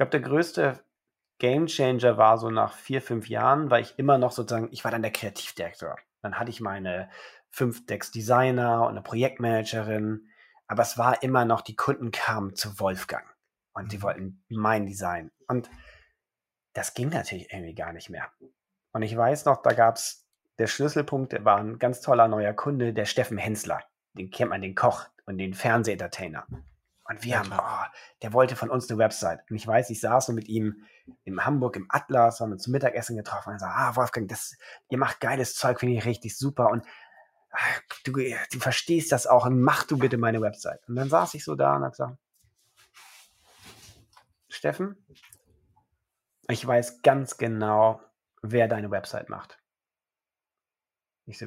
glaube, der größte Game Changer war so nach vier, fünf Jahren, weil ich immer noch sozusagen, ich war dann der Kreativdirektor. Dann hatte ich meine fünf Decks Designer und eine Projektmanagerin, aber es war immer noch, die Kunden kamen zu Wolfgang und die mhm. wollten mein Design. Und das ging natürlich irgendwie gar nicht mehr. Und ich weiß noch, da gab es der Schlüsselpunkt, der war ein ganz toller neuer Kunde, der Steffen Hensler. Den kennt man, den Koch und den Fernsehentertainer. Und wir ja, haben, oh, der wollte von uns eine Website. Und ich weiß, ich saß so mit ihm in Hamburg im Atlas, haben uns zum Mittagessen getroffen und er sagt, ah, Wolfgang, das, ihr macht geiles Zeug, finde ich richtig super. Und ach, du, du verstehst das auch und mach du bitte meine Website. Und dann saß ich so da und habe gesagt, Steffen, ich weiß ganz genau, wer deine Website macht. Ich so,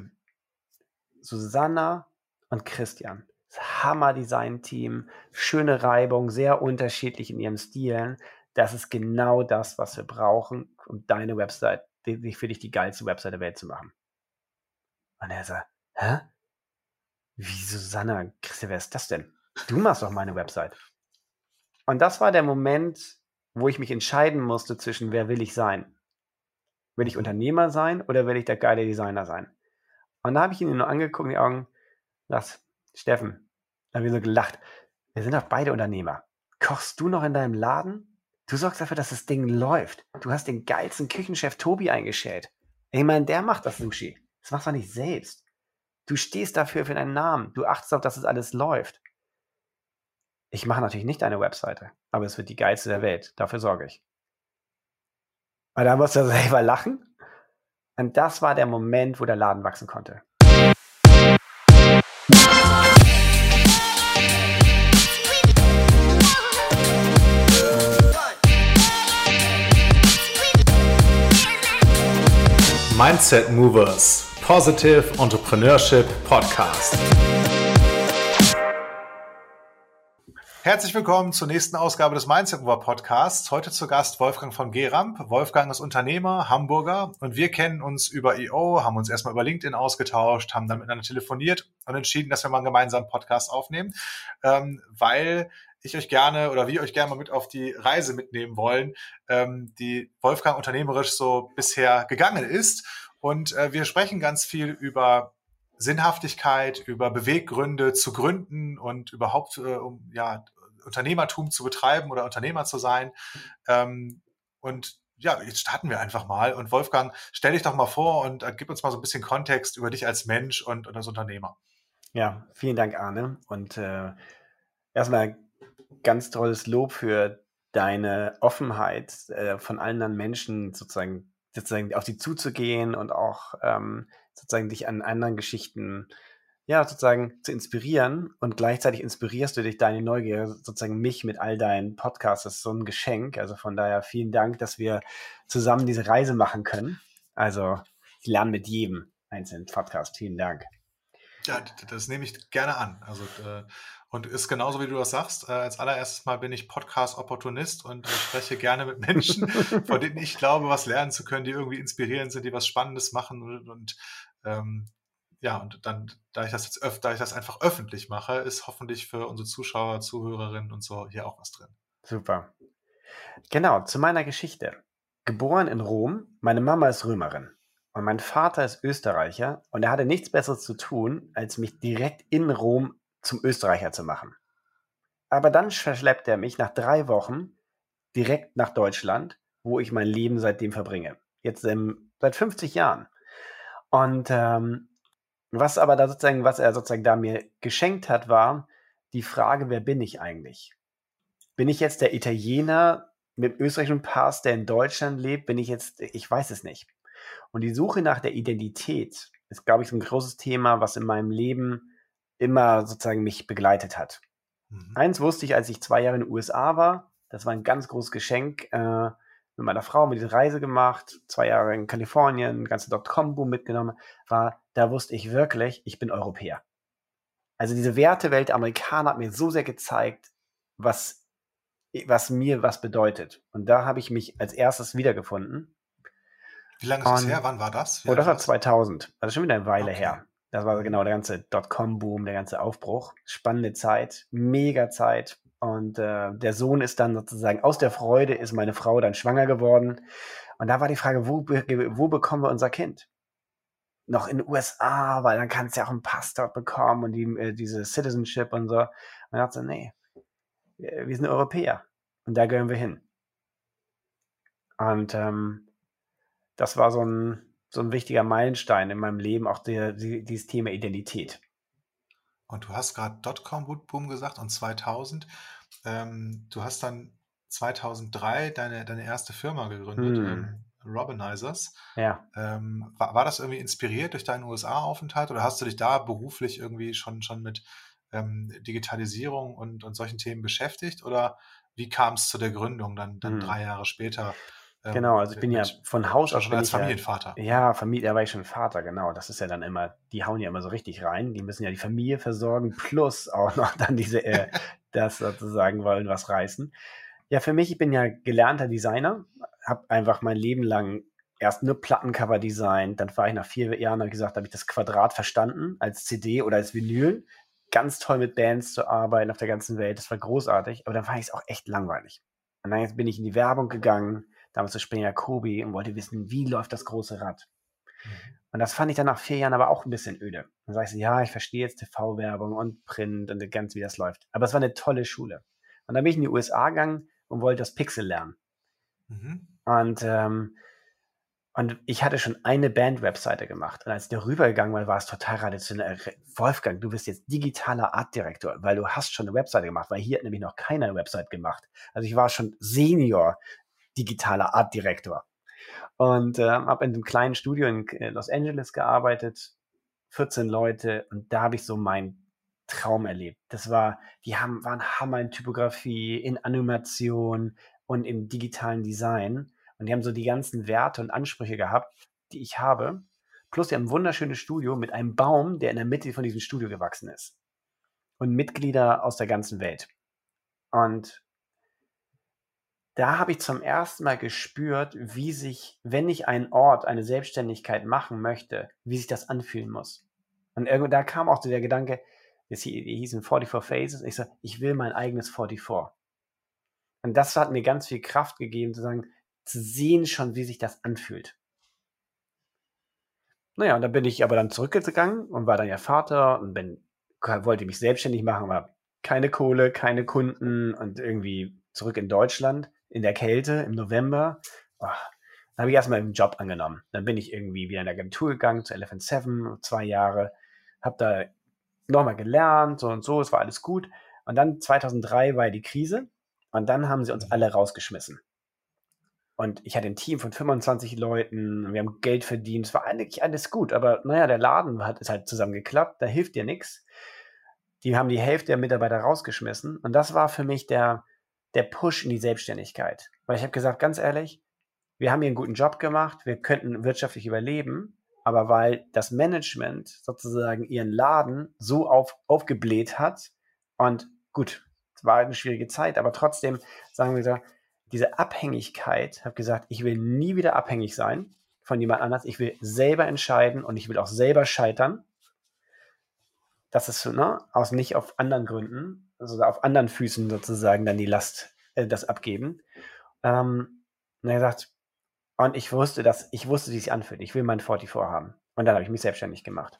Susanna und Christian. Hammer-Design-Team, schöne Reibung, sehr unterschiedlich in ihren Stilen. Das ist genau das, was wir brauchen, um deine Website, für dich die geilste Website der Welt zu machen. Und er sagt, hä? Wie Susanna, Christian, wer ist das denn? Du machst doch meine Website. Und das war der Moment, wo ich mich entscheiden musste zwischen, wer will ich sein? Will ich Unternehmer sein oder will ich der geile Designer sein? Und da habe ich ihn nur angeguckt in die Augen, das, Steffen, da haben wir so gelacht. Wir sind doch beide Unternehmer. Kochst du noch in deinem Laden? Du sorgst dafür, dass das Ding läuft. Du hast den geilsten Küchenchef Tobi eingestellt. Ich meine, der macht das Sushi. Das machst du nicht selbst. Du stehst dafür für deinen Namen. Du achtest auf, dass es alles läuft. Ich mache natürlich nicht deine Webseite, aber es wird die geilste der Welt. Dafür sorge ich. Und da musst du selber lachen. Und das war der Moment, wo der Laden wachsen konnte. Mindset Movers Positive Entrepreneurship Podcast. Herzlich willkommen zur nächsten Ausgabe des Mindset Mover Podcasts. Heute zu Gast Wolfgang von Geramp. Wolfgang ist Unternehmer, Hamburger und wir kennen uns über EO, haben uns erstmal über LinkedIn ausgetauscht, haben dann miteinander telefoniert und entschieden, dass wir mal einen gemeinsamen Podcast aufnehmen, ähm, weil ich euch gerne oder wir euch gerne mal mit auf die Reise mitnehmen wollen, ähm, die Wolfgang unternehmerisch so bisher gegangen ist. Und äh, wir sprechen ganz viel über Sinnhaftigkeit, über Beweggründe zu gründen und überhaupt äh, um ja Unternehmertum zu betreiben oder Unternehmer zu sein. Ähm, und ja, jetzt starten wir einfach mal. Und Wolfgang, stell dich doch mal vor und äh, gib uns mal so ein bisschen Kontext über dich als Mensch und, und als Unternehmer. Ja, vielen Dank, Arne. Und äh, erstmal ganz tolles Lob für deine Offenheit, äh, von anderen Menschen sozusagen, sozusagen auf sie zuzugehen und auch ähm, sozusagen dich an anderen Geschichten ja, sozusagen zu inspirieren und gleichzeitig inspirierst du dich deine Neugier, sozusagen mich mit all deinen Podcasts. Das ist so ein Geschenk. Also von daher vielen Dank, dass wir zusammen diese Reise machen können. Also ich lerne mit jedem einzelnen Podcast. Vielen Dank. Ja, das nehme ich gerne an. Also äh, und ist genauso wie du das sagst. Äh, als allererstes Mal bin ich Podcast-Opportunist und äh, spreche gerne mit Menschen, von denen ich glaube, was lernen zu können, die irgendwie inspirierend sind, die was Spannendes machen und, und ähm, ja, und dann, da ich das jetzt öf da ich das einfach öffentlich mache, ist hoffentlich für unsere Zuschauer, Zuhörerinnen und so hier auch was drin. Super. Genau, zu meiner Geschichte. Geboren in Rom, meine Mama ist Römerin und mein Vater ist Österreicher und er hatte nichts Besseres zu tun, als mich direkt in Rom zum Österreicher zu machen. Aber dann verschleppt er mich nach drei Wochen direkt nach Deutschland, wo ich mein Leben seitdem verbringe. Jetzt ähm, seit 50 Jahren. Und ähm, was aber da sozusagen, was er sozusagen da mir geschenkt hat, war die Frage, wer bin ich eigentlich? Bin ich jetzt der Italiener mit österreichischem Pass, der in Deutschland lebt? Bin ich jetzt, ich weiß es nicht. Und die Suche nach der Identität ist, glaube ich, so ein großes Thema, was in meinem Leben immer sozusagen mich begleitet hat. Mhm. Eins wusste ich, als ich zwei Jahre in den USA war, das war ein ganz großes Geschenk. Äh, mit meiner Frau mit diese Reise gemacht, zwei Jahre in Kalifornien, ganze Dotcom-Boom mitgenommen, war, da wusste ich wirklich, ich bin Europäer. Also diese Wertewelt der Amerikaner hat mir so sehr gezeigt, was, was mir was bedeutet. Und da habe ich mich als erstes wiedergefunden. Wie lange ist das her? Wann war das? Wie oh, das war 2000. Also schon wieder eine Weile okay. her. Das war genau der ganze Dotcom-Boom, der ganze Aufbruch. Spannende Zeit, mega Zeit. Und äh, der Sohn ist dann sozusagen aus der Freude, ist meine Frau dann schwanger geworden. Und da war die Frage, wo, wo bekommen wir unser Kind? Noch in den USA, weil dann kannst du ja auch einen Pass dort bekommen und die, äh, diese Citizenship und so. Und dann dachte nee, wir sind Europäer und da gehören wir hin. Und ähm, das war so ein, so ein wichtiger Meilenstein in meinem Leben, auch der, die, dieses Thema Identität. Und du hast gerade Dotcom-Boom gesagt und 2000. Ähm, du hast dann 2003 deine, deine erste Firma gegründet, ähm, Robinizers. Ja. Ähm, war, war das irgendwie inspiriert durch deinen USA-Aufenthalt oder hast du dich da beruflich irgendwie schon, schon mit ähm, Digitalisierung und, und solchen Themen beschäftigt? Oder wie kam es zu der Gründung dann, dann hm. drei Jahre später? Ähm, genau, also ich bin ja von Haus aus. Schon als Familienvater. Ja, ja, Familie, da war ich schon Vater, genau. Das ist ja dann immer, die hauen ja immer so richtig rein. Die müssen ja die Familie versorgen, plus auch noch dann diese, äh, das sozusagen wollen was reißen. Ja, für mich, ich bin ja gelernter Designer, habe einfach mein Leben lang erst nur Plattencover designt, dann war ich nach vier Jahren, habe gesagt, habe ich das Quadrat verstanden als CD oder als Vinyl. Ganz toll mit Bands zu arbeiten auf der ganzen Welt, das war großartig, aber dann fand ich es auch echt langweilig. Und dann bin ich in die Werbung gegangen, damals zu Springer Kobi und wollte wissen, wie läuft das große Rad. Mhm. Und das fand ich dann nach vier Jahren aber auch ein bisschen öde. Dann sage ich so, ja, ich verstehe jetzt TV-Werbung und Print und ganz, wie das läuft. Aber es war eine tolle Schule. Und dann bin ich in die USA gegangen und wollte das Pixel lernen. Mhm. Und, ähm, und ich hatte schon eine Band-Webseite gemacht. Und als ich darüber gegangen war, war es total traditionell. Wolfgang, du bist jetzt digitaler Artdirektor, weil du hast schon eine Webseite gemacht, weil hier hat nämlich noch keiner eine Website gemacht. Also ich war schon Senior digitaler Artdirektor. Und äh, habe in einem kleinen Studio in äh, Los Angeles gearbeitet, 14 Leute, und da habe ich so meinen Traum erlebt. Das war, die haben, waren Hammer in Typografie, in Animation und im digitalen Design. Und die haben so die ganzen Werte und Ansprüche gehabt, die ich habe. Plus, die haben ein wunderschönes Studio mit einem Baum, der in der Mitte von diesem Studio gewachsen ist. Und Mitglieder aus der ganzen Welt. Und da habe ich zum ersten Mal gespürt, wie sich, wenn ich einen Ort, eine Selbstständigkeit machen möchte, wie sich das anfühlen muss. Und irgendwo, da kam auch der Gedanke, es hießen 44 Phases, ich so, ich will mein eigenes 44. Und das hat mir ganz viel Kraft gegeben, zu sagen, zu sehen schon, wie sich das anfühlt. Naja, und dann bin ich aber dann zurückgegangen und war dann ja Vater und bin, wollte mich selbstständig machen, aber keine Kohle, keine Kunden und irgendwie zurück in Deutschland in der Kälte im November. Oh, dann habe ich erstmal einen Job angenommen. Dann bin ich irgendwie wieder in der Agentur gegangen zu Elephant Seven, zwei Jahre, habe da nochmal gelernt, so und so, es war alles gut. Und dann 2003 war die Krise und dann haben sie uns alle rausgeschmissen. Und ich hatte ein Team von 25 Leuten, wir haben Geld verdient, es war eigentlich alles gut, aber naja, der Laden hat es halt zusammengeklappt, da hilft dir nichts. Die haben die Hälfte der Mitarbeiter rausgeschmissen und das war für mich der, der Push in die Selbstständigkeit. Weil ich habe gesagt, ganz ehrlich, wir haben hier einen guten Job gemacht, wir könnten wirtschaftlich überleben, aber weil das Management sozusagen ihren Laden so auf, aufgebläht hat und gut, es war eine schwierige Zeit, aber trotzdem sagen wir so, diese Abhängigkeit, habe gesagt, ich will nie wieder abhängig sein von jemand anders, ich will selber entscheiden und ich will auch selber scheitern. Das ist ne, aus nicht auf anderen Gründen, also auf anderen Füßen sozusagen dann die Last, äh, das abgeben. Ähm, und er sagt, und ich wusste, dass ich wusste, wie es sich anfühlt. Ich will mein 44 haben. Und dann habe ich mich selbstständig gemacht.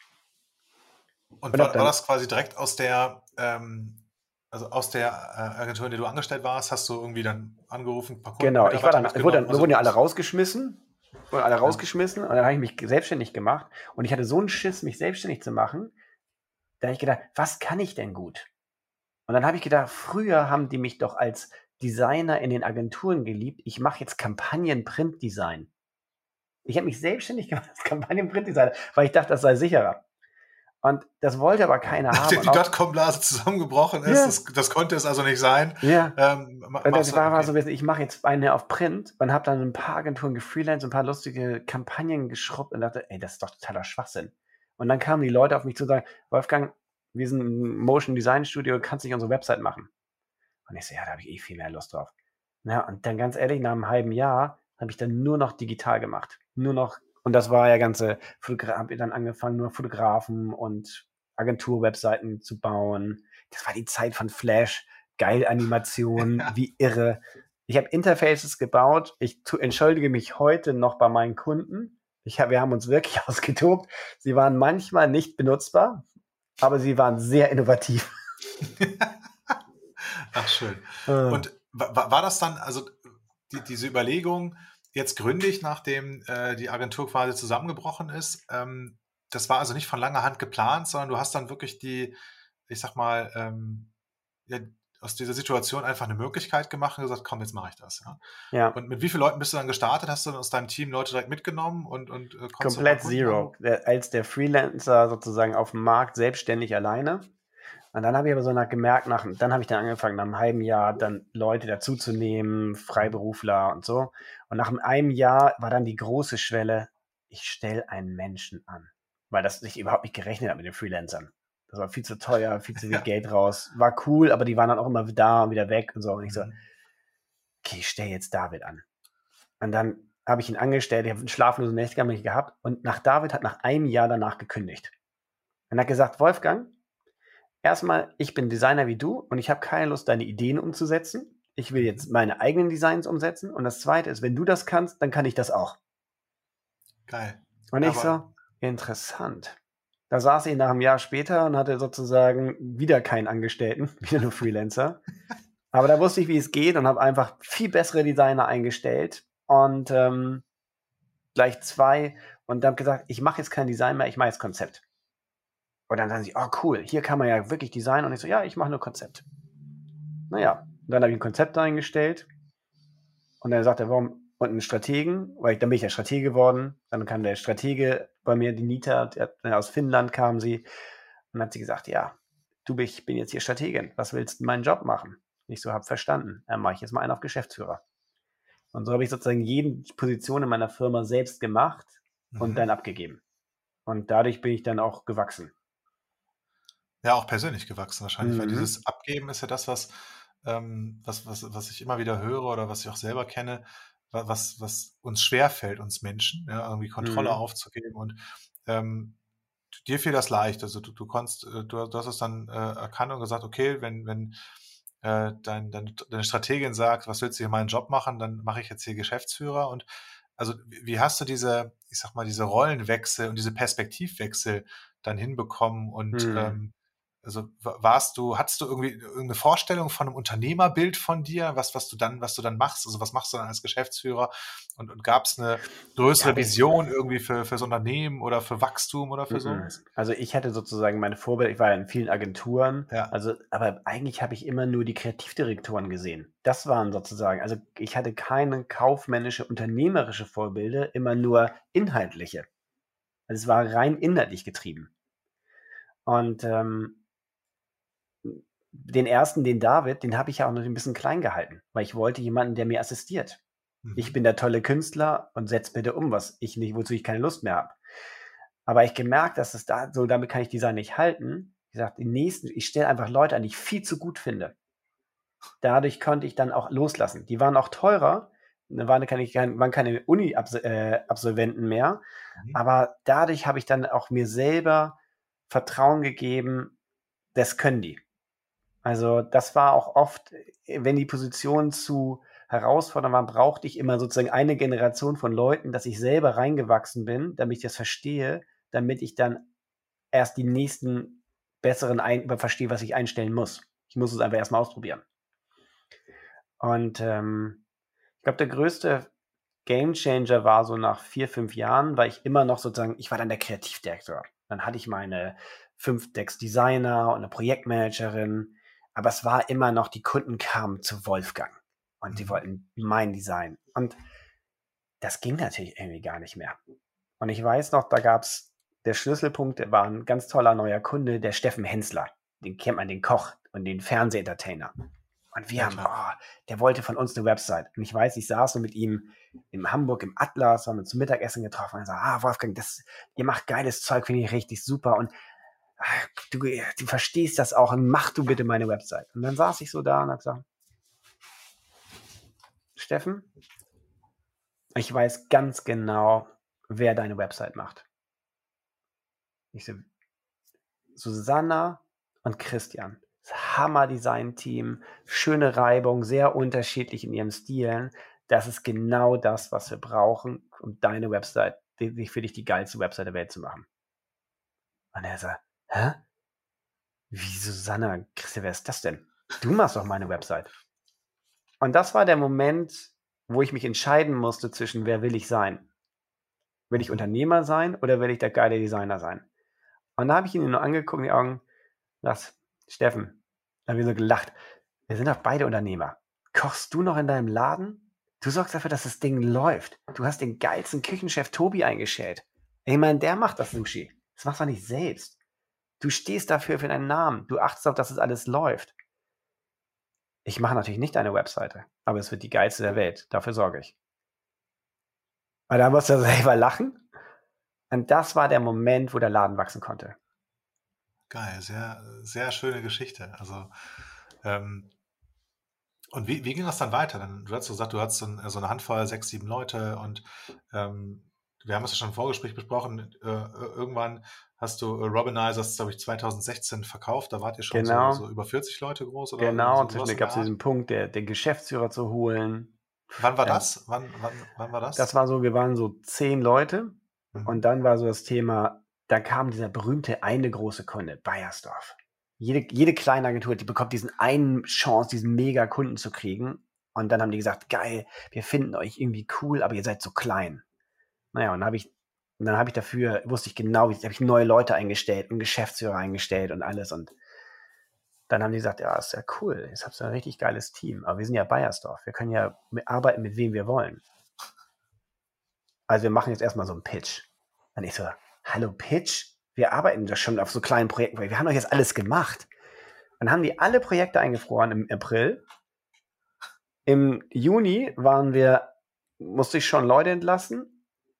Und, und war, war, das quasi direkt aus der, ähm, also aus der äh, Agentur, in der du angestellt warst, hast du irgendwie dann angerufen? genau, ich war dann, wurde dann, wir wurden ja alle rausgeschmissen, wurden alle rausgeschmissen und dann habe ich mich selbstständig gemacht und ich hatte so einen Schiss, mich selbstständig zu machen, da habe ich gedacht, was kann ich denn gut? Und dann habe ich gedacht, früher haben die mich doch als Designer in den Agenturen geliebt. Ich mache jetzt Kampagnen-Printdesign. Ich habe mich selbstständig gemacht als Kampagnen-Printdesigner, weil ich dachte, das sei sicherer. Und das wollte aber keiner haben. Die Dotcom-Blase zusammengebrochen ist, ja. das, das, konnte es also nicht sein. Ja. Ähm, und das war, okay. so, ich mache jetzt eine auf Print und habe dann ein paar Agenturen gefreelanced, ein paar lustige Kampagnen geschrubbt und dachte, ey, das ist doch totaler Schwachsinn. Und dann kamen die Leute auf mich zu sagen, Wolfgang, wir sind ein Motion Design Studio, kannst nicht unsere Website machen. Und ich so, ja, da habe ich eh viel mehr Lust drauf. Na, und dann ganz ehrlich, nach einem halben Jahr habe ich dann nur noch digital gemacht. Nur noch, und das war ja ganze, habe dann angefangen, nur Fotografen und Agentur-Webseiten zu bauen. Das war die Zeit von Flash, Geil-Animationen, ja. wie irre. Ich habe Interfaces gebaut. Ich entschuldige mich heute noch bei meinen Kunden. Ich hab, wir haben uns wirklich ausgetobt. Sie waren manchmal nicht benutzbar, aber sie waren sehr innovativ. Ach, schön. Äh. Und war, das dann, also die, diese Überlegung, jetzt gründig, nachdem äh, die Agentur quasi zusammengebrochen ist, ähm, das war also nicht von langer Hand geplant, sondern du hast dann wirklich die, ich sag mal, ähm, ja, aus dieser Situation einfach eine Möglichkeit gemacht und gesagt, komm, jetzt mache ich das. Ja? ja. Und mit wie vielen Leuten bist du dann gestartet? Hast du aus deinem Team Leute direkt mitgenommen und, und äh, komplett zero. Der, als der Freelancer sozusagen auf dem Markt selbstständig alleine. Und dann habe ich aber so nach gemerkt, nach, dann habe ich dann angefangen, nach einem halben Jahr dann Leute dazuzunehmen, Freiberufler und so. Und nach einem Jahr war dann die große Schwelle, ich stelle einen Menschen an. Weil das sich überhaupt nicht gerechnet hat mit den Freelancern. Das war viel zu teuer, viel zu viel Geld raus. War cool, aber die waren dann auch immer da und wieder weg und so. Und ich so, mhm. okay, ich stelle jetzt David an. Und dann habe ich ihn angestellt, ich habe einen schlaflosen Nächte gehabt und nach David hat nach einem Jahr danach gekündigt. Und hat gesagt, Wolfgang, erstmal, ich bin Designer wie du und ich habe keine Lust, deine Ideen umzusetzen. Ich will jetzt mhm. meine eigenen Designs umsetzen. Und das zweite ist, wenn du das kannst, dann kann ich das auch. Geil. Und ich so, interessant. Da saß ich nach einem Jahr später und hatte sozusagen wieder keinen Angestellten, wieder nur Freelancer. Aber da wusste ich, wie es geht und habe einfach viel bessere Designer eingestellt und ähm, gleich zwei und habe gesagt, ich mache jetzt kein Design mehr, ich mache jetzt Konzept. Und dann sagen sie, oh cool, hier kann man ja wirklich designen. Und ich so, ja, ich mache nur Konzept. Naja, und dann habe ich ein Konzept eingestellt und dann sagt er, warum und einen Strategen, weil ich, dann bin ich ja Stratege geworden. Dann kam der Stratege bei mir, die Nita, der, aus Finnland kam sie. Und hat sie gesagt, ja, du, ich bin jetzt hier Strategin. Was willst du meinen Job machen? Ich so, hab verstanden. Dann mache ich jetzt mal einen auf Geschäftsführer. Und so habe ich sozusagen jede Position in meiner Firma selbst gemacht und mhm. dann abgegeben. Und dadurch bin ich dann auch gewachsen. Ja, auch persönlich gewachsen wahrscheinlich, mhm. weil dieses Abgeben ist ja das, was, ähm, was, was, was ich immer wieder höre oder was ich auch selber kenne, was, was uns schwerfällt, uns Menschen, ja, irgendwie Kontrolle mhm. aufzugeben. Und ähm, dir fiel das leicht. Also du, du konntest, äh, du, du hast es dann äh, erkannt und gesagt, okay, wenn, wenn äh, dein, dein, deine Strategin sagt, was willst du hier meinen Job machen, dann mache ich jetzt hier Geschäftsführer. Und also wie hast du diese, ich sag mal, diese Rollenwechsel und diese Perspektivwechsel dann hinbekommen und mhm. ähm, also warst du, hattest du irgendwie irgendeine Vorstellung von einem Unternehmerbild von dir, was, was du dann, was du dann machst? Also was machst du dann als Geschäftsführer? Und, und gab es eine größere ja, Vision irgendwie für, für das Unternehmen oder für Wachstum oder für sowas? Also ich hatte sozusagen meine Vorbild, ich war ja in vielen Agenturen, ja. also, aber eigentlich habe ich immer nur die Kreativdirektoren gesehen. Das waren sozusagen, also ich hatte keine kaufmännische, unternehmerische Vorbilder, immer nur inhaltliche. Also es war rein inhaltlich getrieben. Und ähm, den ersten, den David, den habe ich ja auch noch ein bisschen klein gehalten, weil ich wollte jemanden, der mir assistiert. Mhm. Ich bin der tolle Künstler und setz bitte um, was ich nicht, wozu ich keine Lust mehr habe. Aber ich gemerkt, dass es da, so damit kann ich Design nicht halten. Ich gesagt, die nächsten, ich stelle einfach Leute an, die ich viel zu gut finde. Dadurch konnte ich dann auch loslassen. Die waren auch teurer, waren keine, waren keine Uni-Absolventen mehr. Mhm. Aber dadurch habe ich dann auch mir selber Vertrauen gegeben, das können die. Also das war auch oft, wenn die Position zu herausfordernd war, brauchte ich immer sozusagen eine Generation von Leuten, dass ich selber reingewachsen bin, damit ich das verstehe, damit ich dann erst die nächsten besseren ein verstehe, was ich einstellen muss. Ich muss es einfach erstmal ausprobieren. Und ähm, ich glaube, der größte Game Changer war so nach vier, fünf Jahren, weil ich immer noch sozusagen, ich war dann der Kreativdirektor. Dann hatte ich meine fünf Decks Designer und eine Projektmanagerin aber es war immer noch, die Kunden kamen zu Wolfgang und die mhm. wollten mein Design. Und das ging natürlich irgendwie gar nicht mehr. Und ich weiß noch, da gab es der Schlüsselpunkt, der war ein ganz toller neuer Kunde, der Steffen Hensler. Den kennt man, den Koch und den Fernsehentertainer. Und wir haben, oh, der wollte von uns eine Website. Und ich weiß, ich saß so mit ihm in Hamburg im Atlas, haben uns zum Mittagessen getroffen und er sagt, ah, Wolfgang, das, ihr macht geiles Zeug, finde ich richtig super. Und du, du verstehst das auch und mach du bitte meine Website. Und dann saß ich so da und habe gesagt, Steffen, ich weiß ganz genau, wer deine Website macht. Ich so, Susanna und Christian. Hammer-Design-Team, schöne Reibung, sehr unterschiedlich in ihren Stilen. Das ist genau das, was wir brauchen, um deine Website, für dich die geilste Website der Welt zu machen. Und er sagt, hä? Wie Susanna, Christian, wer ist das denn? Du machst doch meine Website. Und das war der Moment, wo ich mich entscheiden musste zwischen, wer will ich sein? Will ich Unternehmer sein oder will ich der geile Designer sein? Und da habe ich ihn nur angeguckt in die Augen, das, Steffen, da haben wir so gelacht. Wir sind doch beide Unternehmer. Kochst du noch in deinem Laden? Du sorgst dafür, dass das Ding läuft. Du hast den geilsten Küchenchef Tobi eingestellt. Ich meine, der macht das Sushi. Das machst du nicht selbst. Du stehst dafür für deinen Namen. Du achtest auf, dass es alles läuft. Ich mache natürlich nicht eine Webseite, aber es wird die geilste der Welt. Dafür sorge ich. Und da musst du selber lachen. Und das war der Moment, wo der Laden wachsen konnte. Geil, sehr, sehr schöne Geschichte. Also, ähm, und wie, wie ging das dann weiter? Dann, du hast gesagt, du hattest so, so eine Handvoll, sechs, sieben Leute und ähm, wir haben es ja schon im Vorgespräch besprochen. Äh, irgendwann hast du äh, Robinizers, glaube ich, 2016 verkauft. Da wart ihr schon genau. so, so, über 40 Leute groß. Oder genau, und zwischendurch gab es diesen Punkt, der, den Geschäftsführer zu holen. Wann war ähm, das? Wann, wann, wann war das? Das war so, wir waren so zehn Leute. Mhm. Und dann war so das Thema, da kam dieser berühmte eine große Kunde, Bayersdorf. Jede, jede kleine Agentur, die bekommt diesen einen Chance, diesen mega Kunden zu kriegen. Und dann haben die gesagt, geil, wir finden euch irgendwie cool, aber ihr seid so klein. Naja, und dann habe ich und dann habe ich dafür, wusste ich genau, wie habe ich neue Leute eingestellt, einen Geschäftsführer eingestellt und alles. Und dann haben die gesagt, ja, ist ja cool, jetzt habt ihr ein richtig geiles Team. Aber wir sind ja Bayersdorf, wir können ja arbeiten mit wem wir wollen. Also wir machen jetzt erstmal so einen Pitch. Und ich so, hallo Pitch? Wir arbeiten doch schon auf so kleinen Projekten, wir haben doch jetzt alles gemacht. Dann haben die alle Projekte eingefroren im April. Im Juni waren wir, musste ich schon Leute entlassen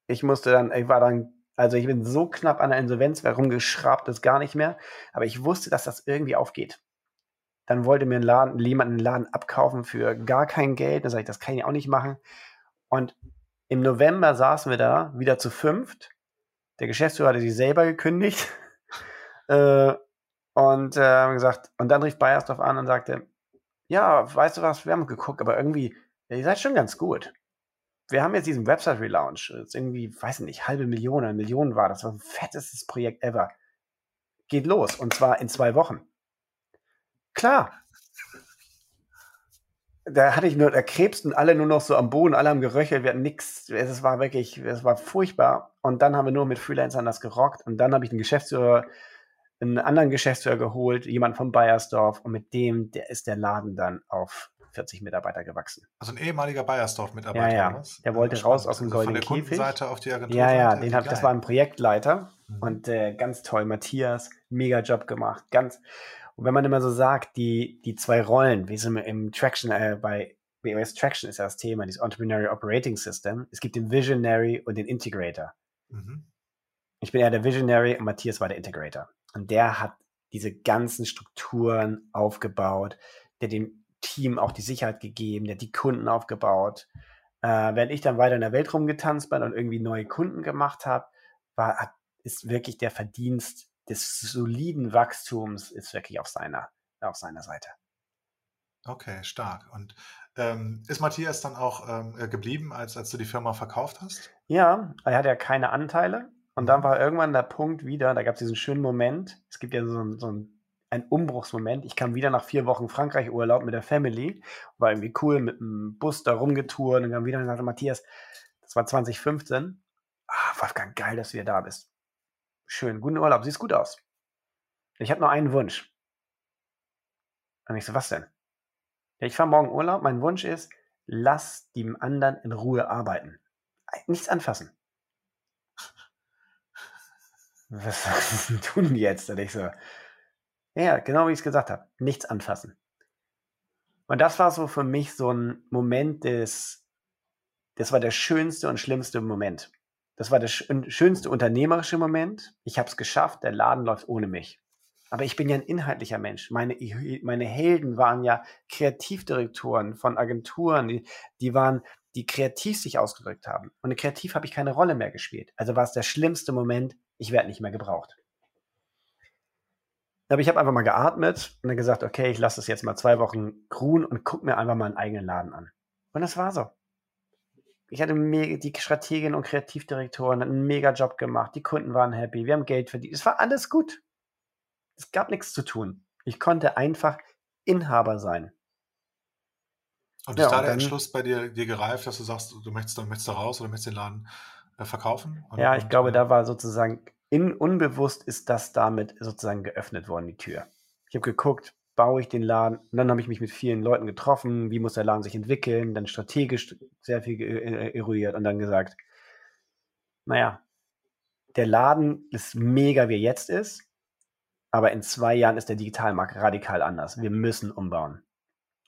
ich musste dann, ich war dann, also ich bin so knapp an der Insolvenz, wer rumgeschrabt ist gar nicht mehr. Aber ich wusste, dass das irgendwie aufgeht. Dann wollte mir ein Laden, jemand einen Laden abkaufen für gar kein Geld. Dann sage ich, das kann ich auch nicht machen. Und im November saßen wir da wieder zu fünft. Der Geschäftsführer hatte sich selber gekündigt. äh, und äh, gesagt, und dann rief Bayersdorf an und sagte, ja, weißt du was, wir haben geguckt, aber irgendwie, ihr seid schon ganz gut wir haben jetzt diesen Website-Relaunch. Irgendwie, weiß ich nicht, halbe Million, eine Million war. Das war ein fettestes Projekt ever. Geht los. Und zwar in zwei Wochen. Klar. Da hatte ich nur, da krebsten alle nur noch so am Boden, alle haben geröchelt, wir hatten nichts. Es war wirklich, es war furchtbar. Und dann haben wir nur mit Freelancern das gerockt. Und dann habe ich einen Geschäftsführer, einen anderen Geschäftsführer geholt, jemand von Bayersdorf. Und mit dem, der ist der Laden dann auf 40 Mitarbeiter gewachsen. Also ein ehemaliger Bayersdorf-Mitarbeiter. Ja, ja. Der wollte ja, raus aus dem also Goldenen von der Kundenseite auf die Agentur. Ja, ja, den hab, das war ein Projektleiter mhm. und äh, ganz toll. Matthias, mega Job gemacht. Ganz. Und wenn man immer so sagt, die, die zwei Rollen, wie es im Traction, äh, bei BOS Traction ist ja das Thema, dieses Entrepreneurial Operating System. Es gibt den Visionary und den Integrator. Mhm. Ich bin ja der Visionary und Matthias war der Integrator. Und der hat diese ganzen Strukturen aufgebaut, der den Team auch die Sicherheit gegeben, der hat die Kunden aufgebaut. Äh, während ich dann weiter in der Welt rumgetanzt bin und irgendwie neue Kunden gemacht habe, war, ist wirklich der Verdienst des soliden Wachstums ist wirklich auf seiner, auf seiner Seite. Okay, stark. Und ähm, ist Matthias dann auch ähm, äh, geblieben, als, als du die Firma verkauft hast? Ja, er hat ja keine Anteile. Und dann mhm. war irgendwann der Punkt wieder, da gab es diesen schönen Moment. Es gibt ja so, so ein ein Umbruchsmoment. Ich kam wieder nach vier Wochen Frankreich-Urlaub mit der Family, war irgendwie cool mit dem Bus da rumgetourt und dann wieder und sagte Matthias, das war 2015. Ah, Wolfgang, geil, dass du wieder da bist. Schön, guten Urlaub, siehst gut aus. Ich habe nur einen Wunsch. Und ich so, was denn? Ja, ich fahre morgen Urlaub. Mein Wunsch ist, lass die anderen in Ruhe arbeiten. Nichts anfassen. Was tun die jetzt? Und ich so, ja, genau wie ich es gesagt habe. Nichts anfassen. Und das war so für mich so ein Moment des, das war der schönste und schlimmste Moment. Das war der schönste unternehmerische Moment. Ich habe es geschafft, der Laden läuft ohne mich. Aber ich bin ja ein inhaltlicher Mensch. Meine, meine Helden waren ja Kreativdirektoren von Agenturen, die, die waren, die kreativ sich ausgedrückt haben. Und kreativ habe ich keine Rolle mehr gespielt. Also war es der schlimmste Moment, ich werde nicht mehr gebraucht. Aber ich habe einfach mal geatmet und dann gesagt, okay, ich lasse das jetzt mal zwei Wochen ruhen und gucke mir einfach mal einen eigenen Laden an. Und das war so. Ich hatte die Strategien und Kreativdirektoren einen mega Job gemacht. Die Kunden waren happy. Wir haben Geld verdient. Es war alles gut. Es gab nichts zu tun. Ich konnte einfach Inhaber sein. Und ist ja, da der Entschluss bei dir, dir gereift, dass du sagst, du möchtest, du möchtest da raus oder möchtest den Laden äh, verkaufen? Und, ja, ich und, glaube, äh, da war sozusagen in, unbewusst ist das damit sozusagen geöffnet worden, die Tür. Ich habe geguckt, baue ich den Laden. Und dann habe ich mich mit vielen Leuten getroffen, wie muss der Laden sich entwickeln, dann strategisch sehr viel äh, eruiert und dann gesagt, naja, der Laden ist mega, wie er jetzt ist, aber in zwei Jahren ist der Digitalmarkt radikal anders. Wir müssen umbauen.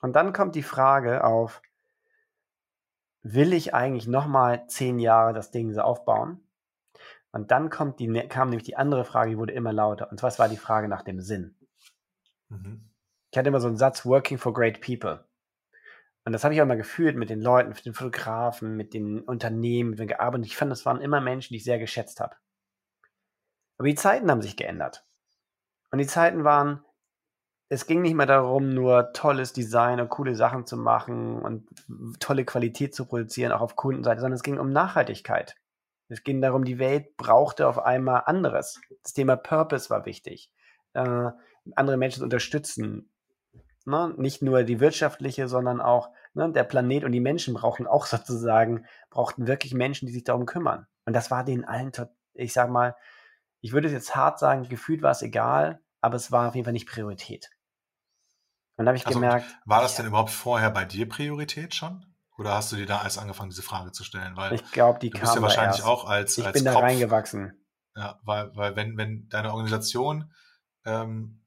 Und dann kommt die Frage auf, will ich eigentlich nochmal zehn Jahre das Ding so aufbauen? Und dann kommt die, kam nämlich die andere Frage, die wurde immer lauter. Und was war die Frage nach dem Sinn? Mhm. Ich hatte immer so einen Satz, working for great people. Und das habe ich auch immer gefühlt mit den Leuten, mit den Fotografen, mit den Unternehmen, mit denen gearbeitet. Ich fand, das waren immer Menschen, die ich sehr geschätzt habe. Aber die Zeiten haben sich geändert. Und die Zeiten waren, es ging nicht mehr darum, nur tolles Design und coole Sachen zu machen und tolle Qualität zu produzieren, auch auf Kundenseite, sondern es ging um Nachhaltigkeit. Es ging darum, die Welt brauchte auf einmal anderes. Das Thema Purpose war wichtig. Äh, andere Menschen zu unterstützen. Ne? Nicht nur die wirtschaftliche, sondern auch ne, der Planet und die Menschen brauchen auch sozusagen, brauchten wirklich Menschen, die sich darum kümmern. Und das war denen allen, ich sag mal, ich würde es jetzt hart sagen, gefühlt war es egal, aber es war auf jeden Fall nicht Priorität. Und dann habe ich also, gemerkt. War das denn überhaupt vorher bei dir Priorität schon? Oder hast du dir da erst angefangen, diese Frage zu stellen? Weil ich glaube, die du bist ja wahrscheinlich erst. auch als, ich als bin Kopf, da reingewachsen. Ja, weil, weil wenn, wenn deine Organisation ähm,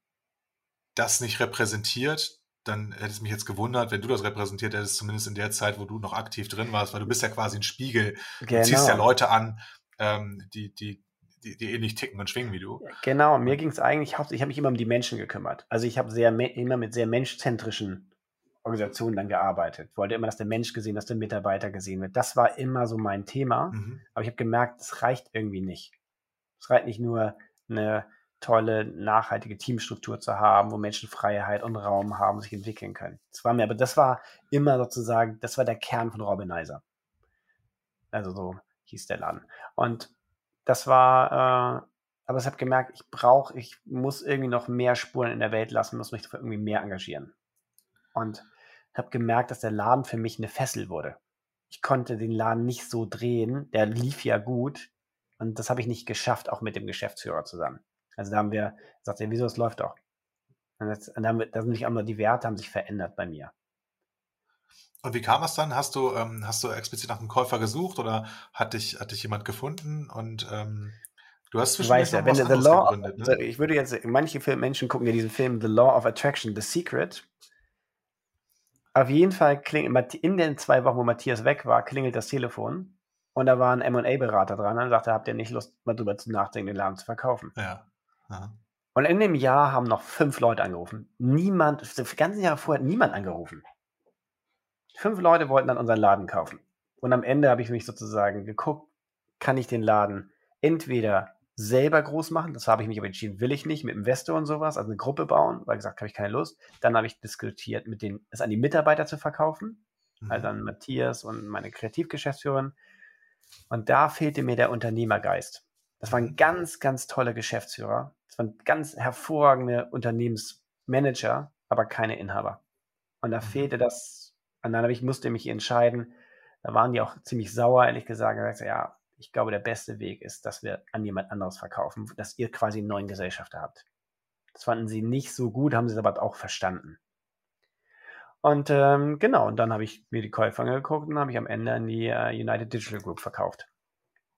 das nicht repräsentiert, dann hätte es mich jetzt gewundert, wenn du das repräsentiert hättest, zumindest in der Zeit, wo du noch aktiv drin warst, weil du bist ja quasi ein Spiegel. Genau. Du ziehst ja genau. Leute an, ähm, die, die, die, die ähnlich ticken und schwingen wie du. Genau, mir ging es eigentlich hauptsächlich, ich habe mich immer um die Menschen gekümmert. Also ich habe sehr immer mit sehr menschzentrischen Organisationen dann gearbeitet. Wollte immer, dass der Mensch gesehen, dass der Mitarbeiter gesehen wird. Das war immer so mein Thema. Mhm. Aber ich habe gemerkt, es reicht irgendwie nicht. Es reicht nicht nur eine tolle, nachhaltige Teamstruktur zu haben, wo Menschen Freiheit und Raum haben, sich entwickeln können. Das war mir, aber das war immer sozusagen, das war der Kern von Robinizer. Also so hieß der Laden. Und das war, äh, aber ich habe gemerkt, ich brauche, ich muss irgendwie noch mehr Spuren in der Welt lassen, muss mich irgendwie mehr engagieren. Und habe gemerkt, dass der Laden für mich eine Fessel wurde. Ich konnte den Laden nicht so drehen, der lief ja gut. Und das habe ich nicht geschafft, auch mit dem Geschäftsführer zusammen. Also da haben wir gesagt, ja, wieso, es läuft doch. Und das, da sind sich auch die Werte haben sich verändert bei mir. Und wie kam es dann? Hast du, ähm, hast du explizit nach einem Käufer gesucht oder hat dich, hat dich jemand gefunden? Und ähm, du hast zwischendurch ja, wenn The Law, gegründet, ne? also ich würde jetzt, manche Menschen gucken ja diesen Film The Law of Attraction, The Secret. Auf jeden Fall klingelt, in den zwei Wochen, wo Matthias weg war, klingelt das Telefon und da war ein M&A-Berater dran und sagte, habt ihr nicht Lust, mal drüber zu nachdenken, den Laden zu verkaufen? Ja. Aha. Und in dem Jahr haben noch fünf Leute angerufen. Niemand, das ganze Jahr vorher hat niemand angerufen. Fünf Leute wollten dann unseren Laden kaufen. Und am Ende habe ich mich sozusagen geguckt, kann ich den Laden entweder selber groß machen, das habe ich mich aber entschieden, will ich nicht, mit Investor und sowas, also eine Gruppe bauen, weil gesagt, habe ich keine Lust. Dann habe ich diskutiert, mit den, es an die Mitarbeiter zu verkaufen, mhm. also an Matthias und meine Kreativgeschäftsführerin. Und da fehlte mir der Unternehmergeist. Das waren ganz, ganz tolle Geschäftsführer. Das waren ganz hervorragende Unternehmensmanager, aber keine Inhaber. Und da mhm. fehlte das. Und dann habe ich, musste mich entscheiden. Da waren die auch ziemlich sauer, ehrlich gesagt. Gesagt, ja, ich glaube, der beste Weg ist, dass wir an jemand anderes verkaufen, dass ihr quasi einen neuen Gesellschafter habt. Das fanden sie nicht so gut, haben sie es aber auch verstanden. Und ähm, genau, und dann habe ich mir die Käufer angeguckt und habe ich am Ende an die äh, United Digital Group verkauft.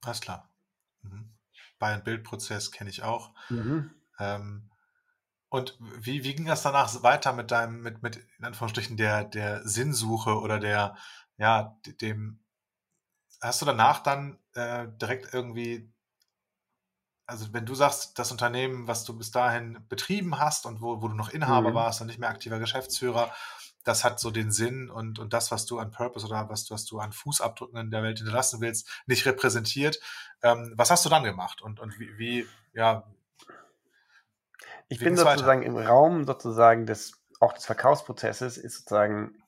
Alles klar. Mhm. Buy-and-Build-Prozess kenne ich auch. Mhm. Ähm, und wie, wie ging das danach weiter mit deinem, mit, mit in Anführungsstrichen der, der Sinnsuche oder der, ja, dem, hast du danach dann äh, direkt irgendwie, also wenn du sagst, das Unternehmen, was du bis dahin betrieben hast und wo, wo du noch Inhaber mhm. warst und nicht mehr aktiver Geschäftsführer, das hat so den Sinn und, und das, was du an Purpose oder was, was du an Fußabdrücken in der Welt hinterlassen willst, nicht repräsentiert. Ähm, was hast du dann gemacht und, und wie, wie, ja? ich bin sozusagen weiter? im Raum sozusagen des, auch des Verkaufsprozesses, ist sozusagen,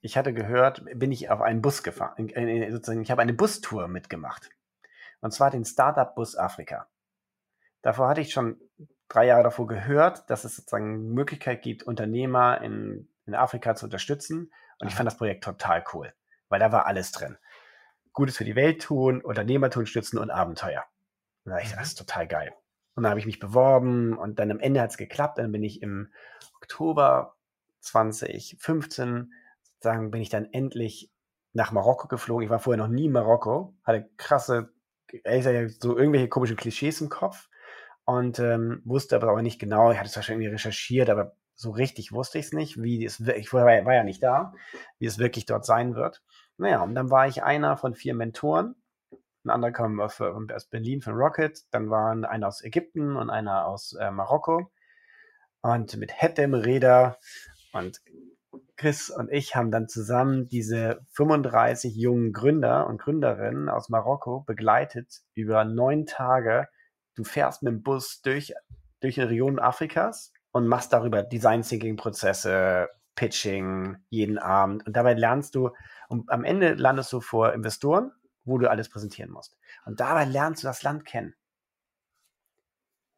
ich hatte gehört, bin ich auf einen Bus gefahren, äh, sozusagen, ich habe eine Bustour mitgemacht. Und zwar den Startup-Bus Afrika. Davor hatte ich schon drei Jahre davor gehört, dass es sozusagen Möglichkeit gibt, Unternehmer in, in Afrika zu unterstützen. Und ich fand das Projekt total cool, weil da war alles drin. Gutes für die Welt tun, Unternehmertum stützen und Abenteuer. Und da ich, das ist total geil. Und dann habe ich mich beworben und dann am Ende hat es geklappt. Dann bin ich im Oktober 2015, sozusagen, bin ich dann endlich nach Marokko geflogen. Ich war vorher noch nie in Marokko, hatte krasse, so irgendwelche komischen Klischees im Kopf und ähm, wusste aber auch nicht genau, ich hatte es wahrscheinlich recherchiert, aber so richtig wusste ich es nicht, wie es ich war, war ja nicht da, wie es wirklich dort sein wird. Naja, und dann war ich einer von vier Mentoren. Ein anderer kam aus, aus Berlin von Rocket, dann waren einer aus Ägypten und einer aus äh, Marokko. Und mit Hetem Reda und Chris und ich haben dann zusammen diese 35 jungen Gründer und Gründerinnen aus Marokko begleitet über neun Tage du fährst mit dem Bus durch, durch eine Region Afrikas und machst darüber Design Thinking Prozesse, Pitching jeden Abend und dabei lernst du und am Ende landest du vor Investoren, wo du alles präsentieren musst. Und dabei lernst du das Land kennen.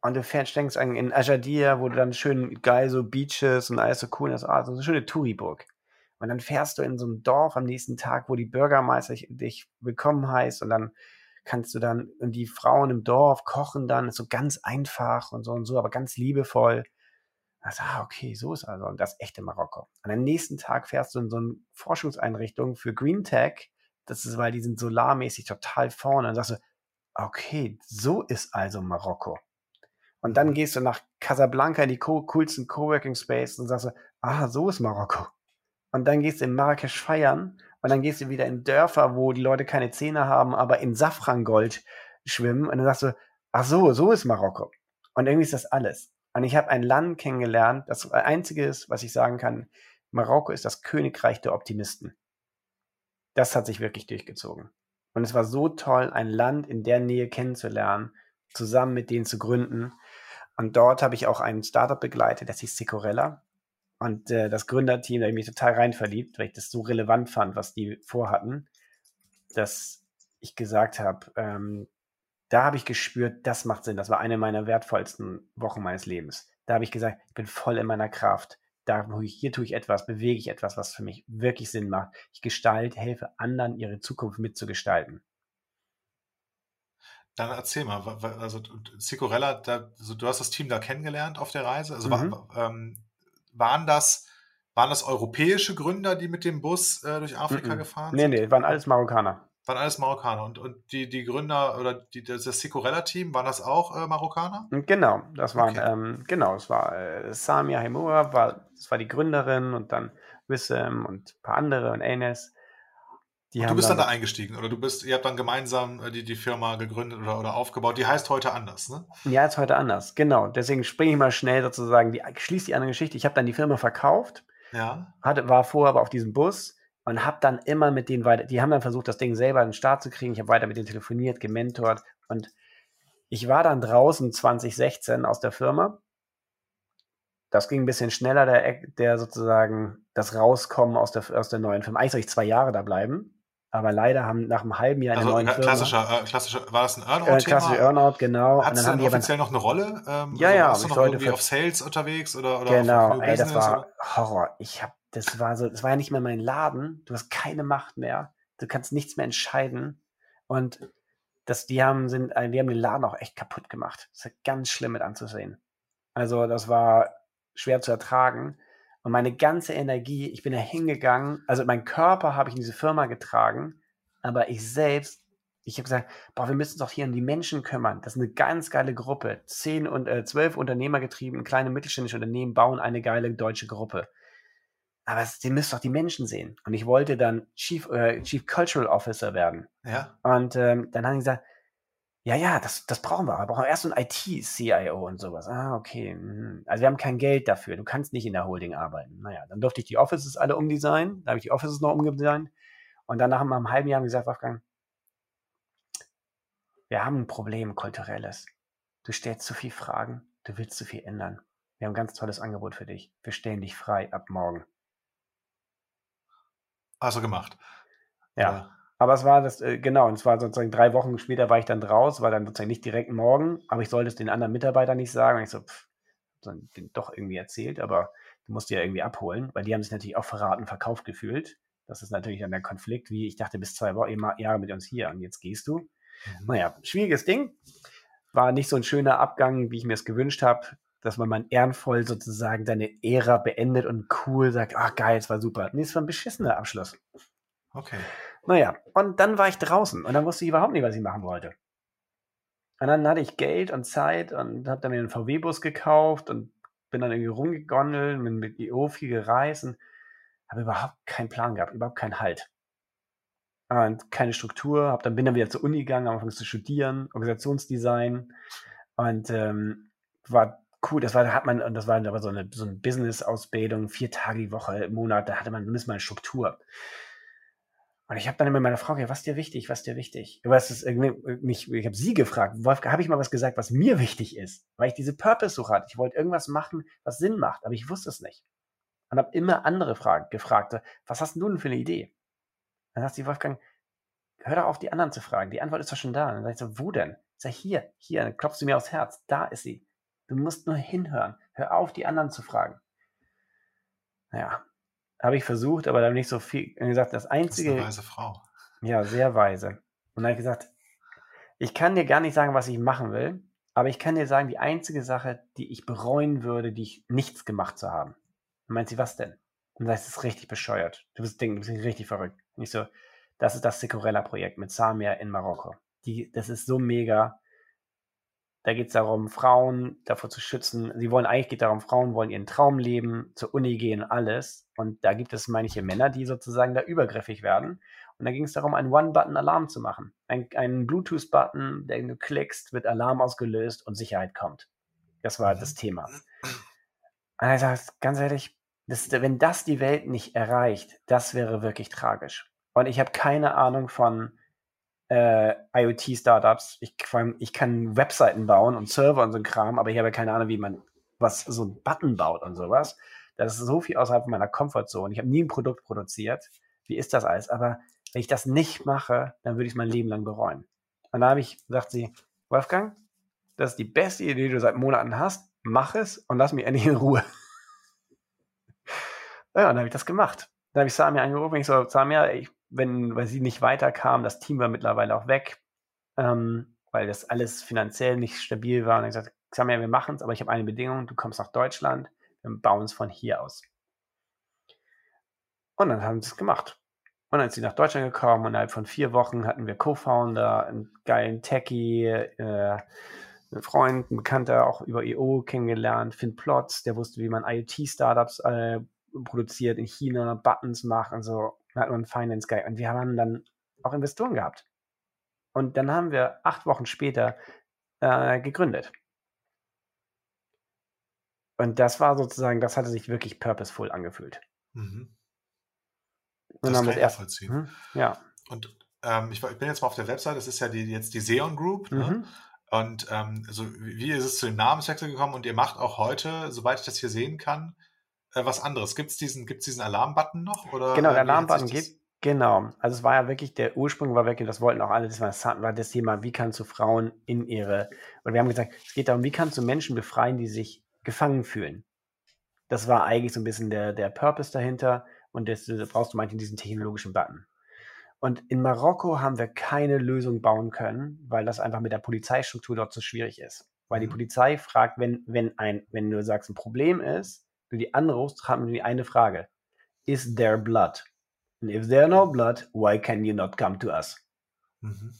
Und du fährst, denkst in Ajadir, wo du dann schön geil so Beaches und alles so cool ist, ah, so eine schöne Touriburg. Und dann fährst du in so ein Dorf am nächsten Tag, wo die Bürgermeister dich willkommen heißt und dann kannst du dann, und die Frauen im Dorf kochen dann, ist so ganz einfach und so und so, aber ganz liebevoll. Also, ah, okay, so ist also das echte Marokko. Und am nächsten Tag fährst du in so eine Forschungseinrichtung für Green Tech. Das ist, weil die sind solarmäßig total vorne. Und sagst du, okay, so ist also Marokko. Und dann gehst du nach Casablanca in die co coolsten Coworking Space und sagst du, ah, so ist Marokko. Und dann gehst du in Marrakesch feiern und dann gehst du wieder in Dörfer, wo die Leute keine Zähne haben, aber in Safrangold schwimmen. Und dann sagst du, ach so, so ist Marokko. Und irgendwie ist das alles. Und ich habe ein Land kennengelernt, das einzige ist, was ich sagen kann, Marokko ist das Königreich der Optimisten. Das hat sich wirklich durchgezogen. Und es war so toll, ein Land in der Nähe kennenzulernen, zusammen mit denen zu gründen. Und dort habe ich auch ein Startup begleitet, das hieß Sicorella. Und äh, das Gründerteam, da habe ich mich total rein verliebt, weil ich das so relevant fand, was die vorhatten, dass ich gesagt habe, ähm, da habe ich gespürt, das macht Sinn. Das war eine meiner wertvollsten Wochen meines Lebens. Da habe ich gesagt, ich bin voll in meiner Kraft. Da, hier tue ich etwas, bewege ich etwas, was für mich wirklich Sinn macht. Ich gestalte, helfe anderen, ihre Zukunft mitzugestalten. Dann erzähl mal, also Sicorella, da, also du hast das Team da kennengelernt auf der Reise. Also mhm. war, ähm, waren das, waren das europäische Gründer, die mit dem Bus äh, durch Afrika -mm. gefahren sind? Nee, nee, waren alles Marokkaner. Waren alles Marokkaner. Und, und die, die Gründer oder die, das Sicorella-Team, waren das auch äh, Marokkaner? Genau, das waren, okay. ähm, genau, es war äh, Samia Hemura, war, das war die Gründerin und dann Wissem und ein paar andere und Enes. Du bist dann, da eingestiegen oder du bist, ihr habt dann gemeinsam äh, die, die Firma gegründet oder, oder aufgebaut. Die heißt heute anders, ne? Ja, ist heute anders, genau. Deswegen springe ich mal schnell sozusagen, die, schließe die andere Geschichte. Ich habe dann die Firma verkauft, ja. hatte, war vorher aber auf diesem Bus und habe dann immer mit denen weiter, die haben dann versucht, das Ding selber in den Start zu kriegen. Ich habe weiter mit denen telefoniert, gementort und ich war dann draußen 2016 aus der Firma. Das ging ein bisschen schneller, der, der sozusagen das Rauskommen aus der, aus der neuen Firma. Eigentlich soll ich zwei Jahre da bleiben. Aber leider haben nach einem halben Jahr eine also, neue klassischer, Firma, äh, klassischer, war das ein Earnout-Thema? Äh, klassischer Earnout, genau. Hat es dann, dann offiziell noch eine Rolle? Ähm, ja, also ja. Warst du noch irgendwie auf Sales unterwegs oder, oder genau, ey, das war oder? Horror. Ich habe, das war so, das war ja nicht mehr mein Laden. Du hast keine Macht mehr. Du kannst nichts mehr entscheiden. Und das, die haben, sind, äh, die haben den Laden auch echt kaputt gemacht. Das ist ganz schlimm mit anzusehen. Also, das war schwer zu ertragen. Und meine ganze Energie, ich bin da hingegangen, also mein Körper habe ich in diese Firma getragen, aber ich selbst, ich habe gesagt, boah, wir müssen uns doch hier um die Menschen kümmern. Das ist eine ganz geile Gruppe. Zehn und äh, zwölf Unternehmergetrieben, kleine mittelständische Unternehmen bauen eine geile deutsche Gruppe. Aber sie müssen doch die Menschen sehen. Und ich wollte dann Chief, äh, Chief Cultural Officer werden. Ja. Und ähm, dann haben die gesagt, ja, ja, das, das brauchen wir. Wir brauchen erst so ein IT-CIO und sowas. Ah, okay. Mhm. Also wir haben kein Geld dafür. Du kannst nicht in der Holding arbeiten. Naja, dann durfte ich die Offices alle umdesignen. Da habe ich die Offices noch umgedesignt. Und dann nach einem halben Jahr haben wir gesagt, Wolfgang, wir haben ein Problem kulturelles. Du stellst zu viel Fragen, du willst zu viel ändern. wir haben ein ganz tolles Angebot für dich. Wir stellen dich frei ab morgen. Also gemacht. Ja. ja. Aber es war das, äh, genau, und zwar sozusagen drei Wochen später war ich dann draus, war dann sozusagen nicht direkt morgen, aber ich sollte es den anderen Mitarbeitern nicht sagen. Und ich so, pff, dann doch irgendwie erzählt, aber du musst die ja irgendwie abholen, weil die haben sich natürlich auch verraten, verkauft gefühlt. Das ist natürlich dann der Konflikt, wie ich dachte, bis zwei Wochen, Jahre mit uns hier und jetzt gehst du. Mhm. Naja, schwieriges Ding. War nicht so ein schöner Abgang, wie ich mir es gewünscht habe, dass man mal ehrenvoll sozusagen seine Ära beendet und cool sagt, ach geil, es war super. Nee, es war ein beschissener Abschluss. Okay. Naja, und dann war ich draußen und dann wusste ich überhaupt nicht, was ich machen wollte. Und dann hatte ich Geld und Zeit und habe dann mir einen VW-Bus gekauft und bin dann irgendwie rumgegondelt, bin mit EO viel gereist und habe überhaupt keinen Plan gehabt, überhaupt keinen Halt. Und keine Struktur, hab dann, bin dann wieder zur Uni gegangen, am Anfang zu studieren, Organisationsdesign und ähm, war cool, das war, da hat man, und das war aber so eine, so eine Business-Ausbildung, vier Tage die Woche Monat, da hatte man zumindest mal eine Struktur. Und ich habe dann immer meine Frau gesagt, was ist dir wichtig, was ist dir wichtig? Was ist nicht, ich habe sie gefragt, habe ich mal was gesagt, was mir wichtig ist, weil ich diese Purpose-Suche hatte. Ich wollte irgendwas machen, was Sinn macht, aber ich wusste es nicht. Und habe immer andere Fragen gefragt. Was hast du denn für eine Idee? Dann sagt sie, Wolfgang, hör doch auf, die anderen zu fragen. Die Antwort ist doch schon da. Und dann sag ich so, wo denn? Sag, hier, hier, dann klopfst du mir aufs Herz. Da ist sie. Du musst nur hinhören. Hör auf, die anderen zu fragen. Naja, habe ich versucht, aber dann nicht so viel. Und gesagt, das einzige. Das ist eine weise Frau. Ja, sehr weise. Und dann habe ich gesagt, ich kann dir gar nicht sagen, was ich machen will, aber ich kann dir sagen, die einzige Sache, die ich bereuen würde, die ich nichts gemacht zu haben. Und meint sie, was denn? Und dann sagt, das ist richtig bescheuert. Du bist, du bist richtig verrückt. Und ich so, das ist das Secorella-Projekt mit Samia in Marokko. Die, das ist so mega. Da geht es darum, Frauen davor zu schützen. Sie wollen eigentlich geht darum, Frauen wollen ihren Traum leben, zur Uni gehen, alles. Und da gibt es manche Männer, die sozusagen da übergriffig werden. Und da ging es darum, einen One-Button-Alarm zu machen. Ein, einen Bluetooth-Button, den du klickst, wird Alarm ausgelöst und Sicherheit kommt. Das war das Thema. Und er sagt, ganz ehrlich, das, wenn das die Welt nicht erreicht, das wäre wirklich tragisch. Und ich habe keine Ahnung von äh, IoT-Startups. Ich, ich kann Webseiten bauen und Server und so ein Kram, aber ich habe keine Ahnung, wie man was so ein Button baut und sowas. Das ist so viel außerhalb meiner Comfortzone. Ich habe nie ein Produkt produziert. Wie ist das alles? Aber wenn ich das nicht mache, dann würde ich es mein Leben lang bereuen. Und da habe ich, sagt sie, Wolfgang, das ist die beste Idee, die du seit Monaten hast. Mach es und lass mich endlich in Ruhe. ja, und dann habe ich das gemacht. Dann habe ich Samia angerufen. Ich so, Samia, ich wenn, weil sie nicht weiterkam, das Team war mittlerweile auch weg, ähm, weil das alles finanziell nicht stabil war. Und ich gesagt, Xavier, wir machen es, aber ich habe eine Bedingung, du kommst nach Deutschland, wir bauen es von hier aus. Und dann haben sie es gemacht. Und dann ist sie nach Deutschland gekommen innerhalb von vier Wochen hatten wir Co-Founder, einen geilen Techie, äh, einen Freund, ein Bekannter auch über EO kennengelernt, Finn Plotz, der wusste, wie man IoT-Startups äh, produziert in China, Buttons macht und so. Da hatten wir einen Finance Guy und wir haben dann auch Investoren gehabt. Und dann haben wir acht Wochen später äh, gegründet. Und das war sozusagen, das hatte sich wirklich purposeful angefühlt. Mhm. Das kann ich nachvollziehen. Hm, ja. Und ähm, ich, ich, bin jetzt mal auf der Website, das ist ja die, jetzt die Seon Group. Ne? Mhm. Und ähm, also wie ist es zu dem Namenswechsel gekommen? Und ihr macht auch heute, soweit ich das hier sehen kann, äh, was anderes. Gibt es diesen, gibt's diesen Alarmbutton noch? Oder genau, der Alarmbutton geht. Genau. Also es war ja wirklich, der Ursprung war wirklich, das wollten auch alle, das war, war das Thema, wie kannst du Frauen in ihre, oder wir haben gesagt, es geht darum, wie kannst du Menschen befreien, die sich gefangen fühlen. Das war eigentlich so ein bisschen der, der Purpose dahinter und das, das brauchst du manchmal diesen technologischen Button. Und in Marokko haben wir keine Lösung bauen können, weil das einfach mit der Polizeistruktur dort so schwierig ist. Weil die mhm. Polizei fragt, wenn, wenn, ein, wenn du sagst, ein Problem ist, du die anrufst, haben die eine Frage. Is there blood? And if there no blood, why can you not come to us? Mhm.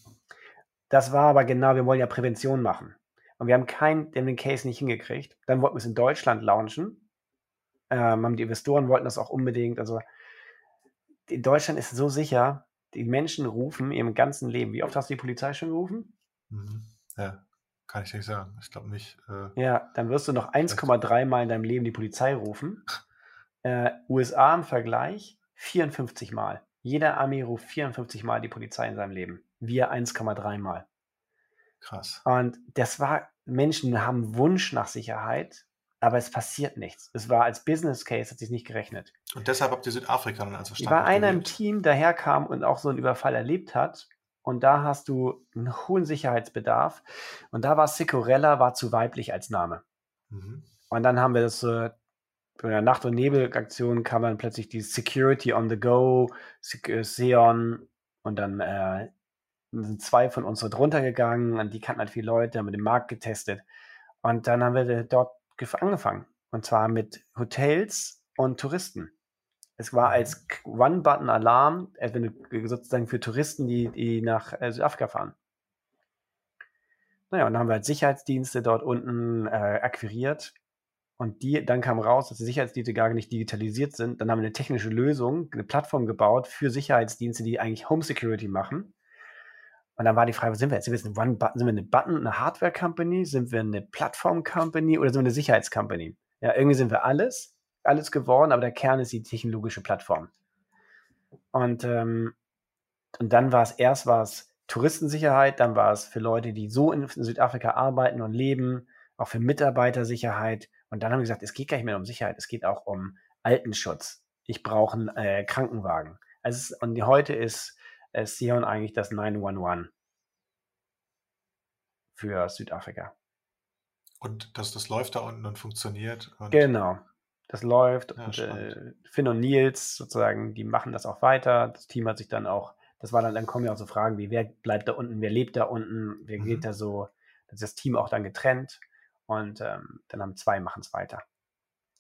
Das war aber genau, wir wollen ja Prävention machen. Und wir haben keinen, den Case nicht hingekriegt. Dann wollten wir es in Deutschland launchen. Ähm, haben die Investoren wollten das auch unbedingt. Also in Deutschland ist so sicher, die Menschen rufen ihrem ganzen Leben. Wie oft hast du die Polizei schon gerufen? Mhm. Ja. Kann ich nicht sagen. Ich glaube nicht. Äh, ja, dann wirst du noch 1,3 Mal in deinem Leben die Polizei rufen. Äh, USA im Vergleich 54 Mal. Jeder Armee ruft 54 Mal die Polizei in seinem Leben. Wir 1,3 Mal. Krass. Und das war, Menschen haben Wunsch nach Sicherheit, aber es passiert nichts. Es war als Business Case, hat sich nicht gerechnet. Und deshalb habt ihr Südafrika dann also stark Weil einer im Team daherkam und auch so einen Überfall erlebt hat. Und da hast du einen hohen Sicherheitsbedarf. Und da war Sicorella war zu weiblich als Name. Mhm. Und dann haben wir das äh, bei der Nacht- und Nebel-Aktion kam dann plötzlich die Security on the Go, Seon und dann äh, sind zwei von uns so drunter gegangen und die kannten halt viele Leute, haben den Markt getestet. Und dann haben wir dort angefangen. Und zwar mit Hotels und Touristen. Es war als One-Button-Alarm, sozusagen für Touristen, die, die nach äh, Südafrika fahren. Naja, und dann haben wir halt Sicherheitsdienste dort unten äh, akquiriert. Und die, dann kam raus, dass die Sicherheitsdienste gar nicht digitalisiert sind. Dann haben wir eine technische Lösung, eine Plattform gebaut für Sicherheitsdienste, die eigentlich Home Security machen. Und dann war die Frage, sind wir jetzt? Sind wir, jetzt eine, sind wir eine Button, eine Hardware-Company? Sind wir eine Plattform-Company oder sind wir eine Sicherheits-Company? Ja, irgendwie sind wir alles, alles geworden, aber der Kern ist die technologische Plattform. Und, ähm, und dann war es erst war es Touristensicherheit, dann war es für Leute, die so in Südafrika arbeiten und leben, auch für Mitarbeitersicherheit. Und dann haben wir gesagt, es geht gar nicht mehr um Sicherheit, es geht auch um Altenschutz. Ich brauche einen äh, Krankenwagen. Also, und heute ist äh, Sion eigentlich das 911 für Südafrika. Und dass das läuft da unten und funktioniert. Und genau. Das läuft. Ja, und, äh, Finn und Nils sozusagen, die machen das auch weiter. Das Team hat sich dann auch, das war dann, dann kommen ja auch so Fragen wie, wer bleibt da unten, wer lebt da unten, wer mhm. geht da so. Das ist das Team auch dann getrennt. Und ähm, dann haben zwei, machen es weiter.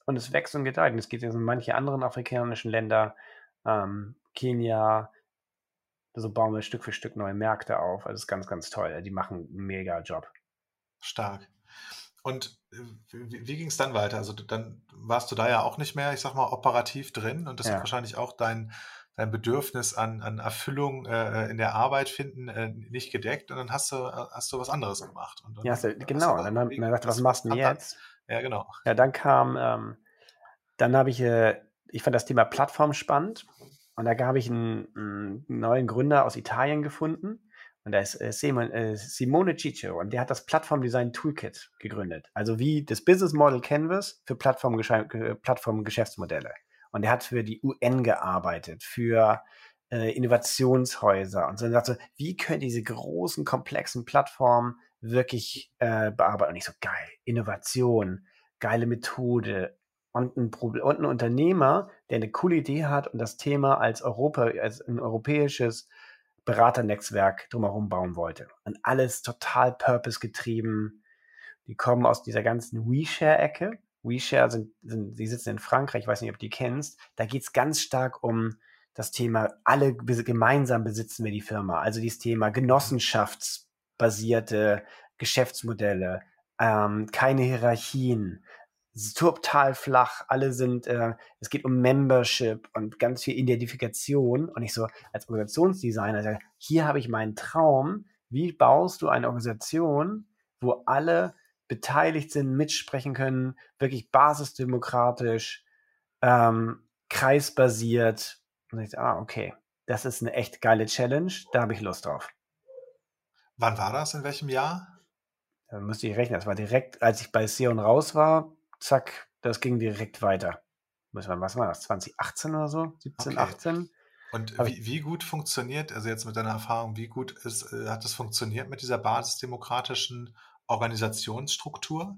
Und es wächst und gedeiht. Und es geht jetzt in manche anderen afrikanischen Länder, ähm, Kenia, so bauen wir Stück für Stück neue Märkte auf. Also das ist ganz, ganz toll. Die machen einen mega Job. Stark. Und wie, wie ging es dann weiter? Also dann warst du da ja auch nicht mehr, ich sag mal, operativ drin und das ja. hat wahrscheinlich auch dein, dein Bedürfnis an, an Erfüllung äh, in der Arbeit finden äh, nicht gedeckt und dann hast du, äh, hast du was anderes gemacht. Dann, ja, so, genau. Dann, dann, dann dachte was machst du denn jetzt? Ja, genau. Ja, dann kam, ähm, dann habe ich, äh, ich fand das Thema Plattform spannend und da habe ich einen, einen, neuen Gründer aus Italien gefunden. Und da ist äh, äh, Simone Ciccio und der hat das Plattformdesign Toolkit gegründet. Also wie das Business Model Canvas für Plattform-Geschäftsmodelle. Und er hat für die UN gearbeitet, für äh, Innovationshäuser und so. Und sagte, wie können diese großen, komplexen Plattformen wirklich äh, bearbeiten? Und ich so, geil, Innovation, geile Methode, und ein, und ein Unternehmer, der eine coole Idee hat und das Thema als Europa, als ein europäisches Beraternetzwerk drumherum bauen wollte. Und alles total purpose getrieben. Die kommen aus dieser ganzen WeShare-Ecke. WeShare sind, sind, die sitzen in Frankreich, ich weiß nicht, ob du die kennst. Da geht es ganz stark um das Thema, alle gemeinsam besitzen wir die Firma. Also dieses Thema genossenschaftsbasierte Geschäftsmodelle, ähm, keine Hierarchien, total flach, alle sind, äh, es geht um Membership und ganz viel Identifikation. Und ich so als Organisationsdesigner sage, hier habe ich meinen Traum, wie baust du eine Organisation, wo alle beteiligt sind, mitsprechen können, wirklich basisdemokratisch, ähm, kreisbasiert. Und ich so, ah, okay, das ist eine echt geile Challenge, da habe ich Lust drauf. Wann war das? In welchem Jahr? Da müsste ich rechnen. Das war direkt, als ich bei Sion raus war, zack, das ging direkt weiter. Was war das? 2018 oder so? 17, okay. 18? Und wie, wie, gut funktioniert, also jetzt mit deiner Erfahrung, wie gut ist, äh, hat es funktioniert mit dieser basisdemokratischen Organisationsstruktur?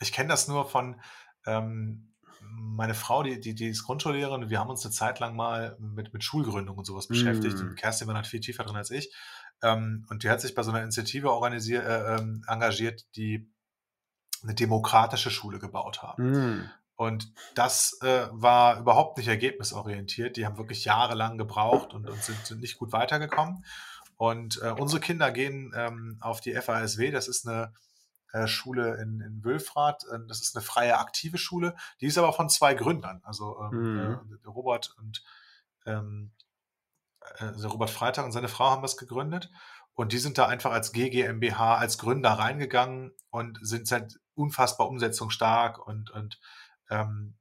Ich kenne das nur von ähm, meine Frau, die, die, die ist Grundschullehrerin, wir haben uns eine Zeit lang mal mit, mit Schulgründung und sowas beschäftigt. Mm. Kerstin war halt viel tiefer drin als ich. Ähm, und die hat sich bei so einer Initiative organisiert, äh, ähm, engagiert, die eine demokratische Schule gebaut haben. Mm. Und das äh, war überhaupt nicht ergebnisorientiert. Die haben wirklich jahrelang gebraucht und, und sind, sind, nicht gut weitergekommen. Und äh, unsere Kinder gehen ähm, auf die FASW. Das ist eine äh, Schule in, in Wülfrath. Äh, das ist eine freie, aktive Schule. Die ist aber von zwei Gründern. Also ähm, mm. Robert und ähm, also Robert Freitag und seine Frau haben das gegründet. Und die sind da einfach als GGMBH, als Gründer reingegangen und sind seit unfassbar umsetzungsstark und, und ähm,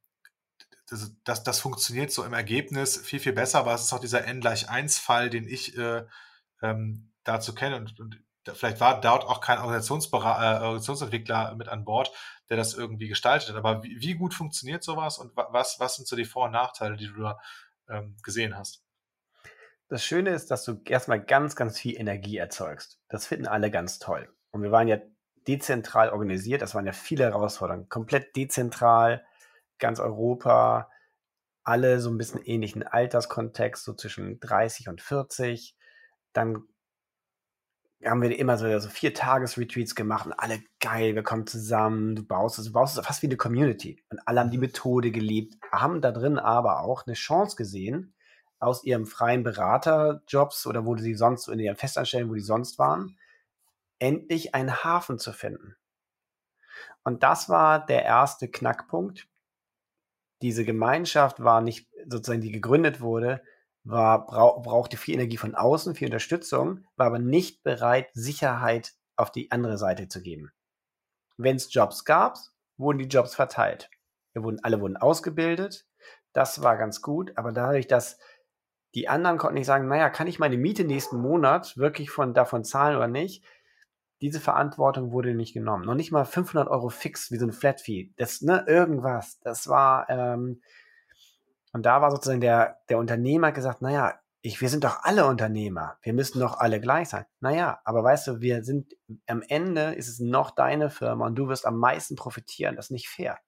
das, das, das funktioniert so im Ergebnis viel, viel besser, aber es ist auch dieser N gleich 1 Fall, den ich äh, ähm, dazu kenne und, und vielleicht war dort auch kein Organisationsbera äh, Organisationsentwickler mit an Bord, der das irgendwie gestaltet hat. Aber wie, wie gut funktioniert sowas und was, was sind so die Vor- und Nachteile, die du da ähm, gesehen hast? Das Schöne ist, dass du erstmal ganz, ganz viel Energie erzeugst. Das finden alle ganz toll. Und wir waren ja dezentral organisiert. Das waren ja viele Herausforderungen. Komplett dezentral, ganz Europa, alle so ein bisschen ähnlichen Alterskontext, so zwischen 30 und 40. Dann haben wir immer so, so vier Tages-Retreats gemacht und alle geil, wir kommen zusammen, du baust es, du baust es fast wie eine Community. Und alle haben die Methode geliebt, haben da drin aber auch eine Chance gesehen, aus ihrem freien Beraterjobs oder wo sie sonst in ihren Festanstellungen, wo die sonst waren, endlich einen Hafen zu finden. Und das war der erste Knackpunkt. Diese Gemeinschaft war nicht sozusagen, die gegründet wurde, war, brauch, brauchte viel Energie von außen, viel Unterstützung, war aber nicht bereit, Sicherheit auf die andere Seite zu geben. Wenn es Jobs gab, wurden die Jobs verteilt. Wir wurden, alle wurden ausgebildet. Das war ganz gut, aber dadurch, dass die anderen konnten nicht sagen, naja, kann ich meine Miete nächsten Monat wirklich von davon zahlen oder nicht? Diese Verantwortung wurde nicht genommen. Noch nicht mal 500 Euro fix wie so ein Flat Fee. Das, ne, irgendwas. Das war, ähm, und da war sozusagen der, der Unternehmer gesagt, naja, ich, wir sind doch alle Unternehmer. Wir müssen doch alle gleich sein. Naja, aber weißt du, wir sind, am Ende ist es noch deine Firma und du wirst am meisten profitieren. Das ist nicht fair.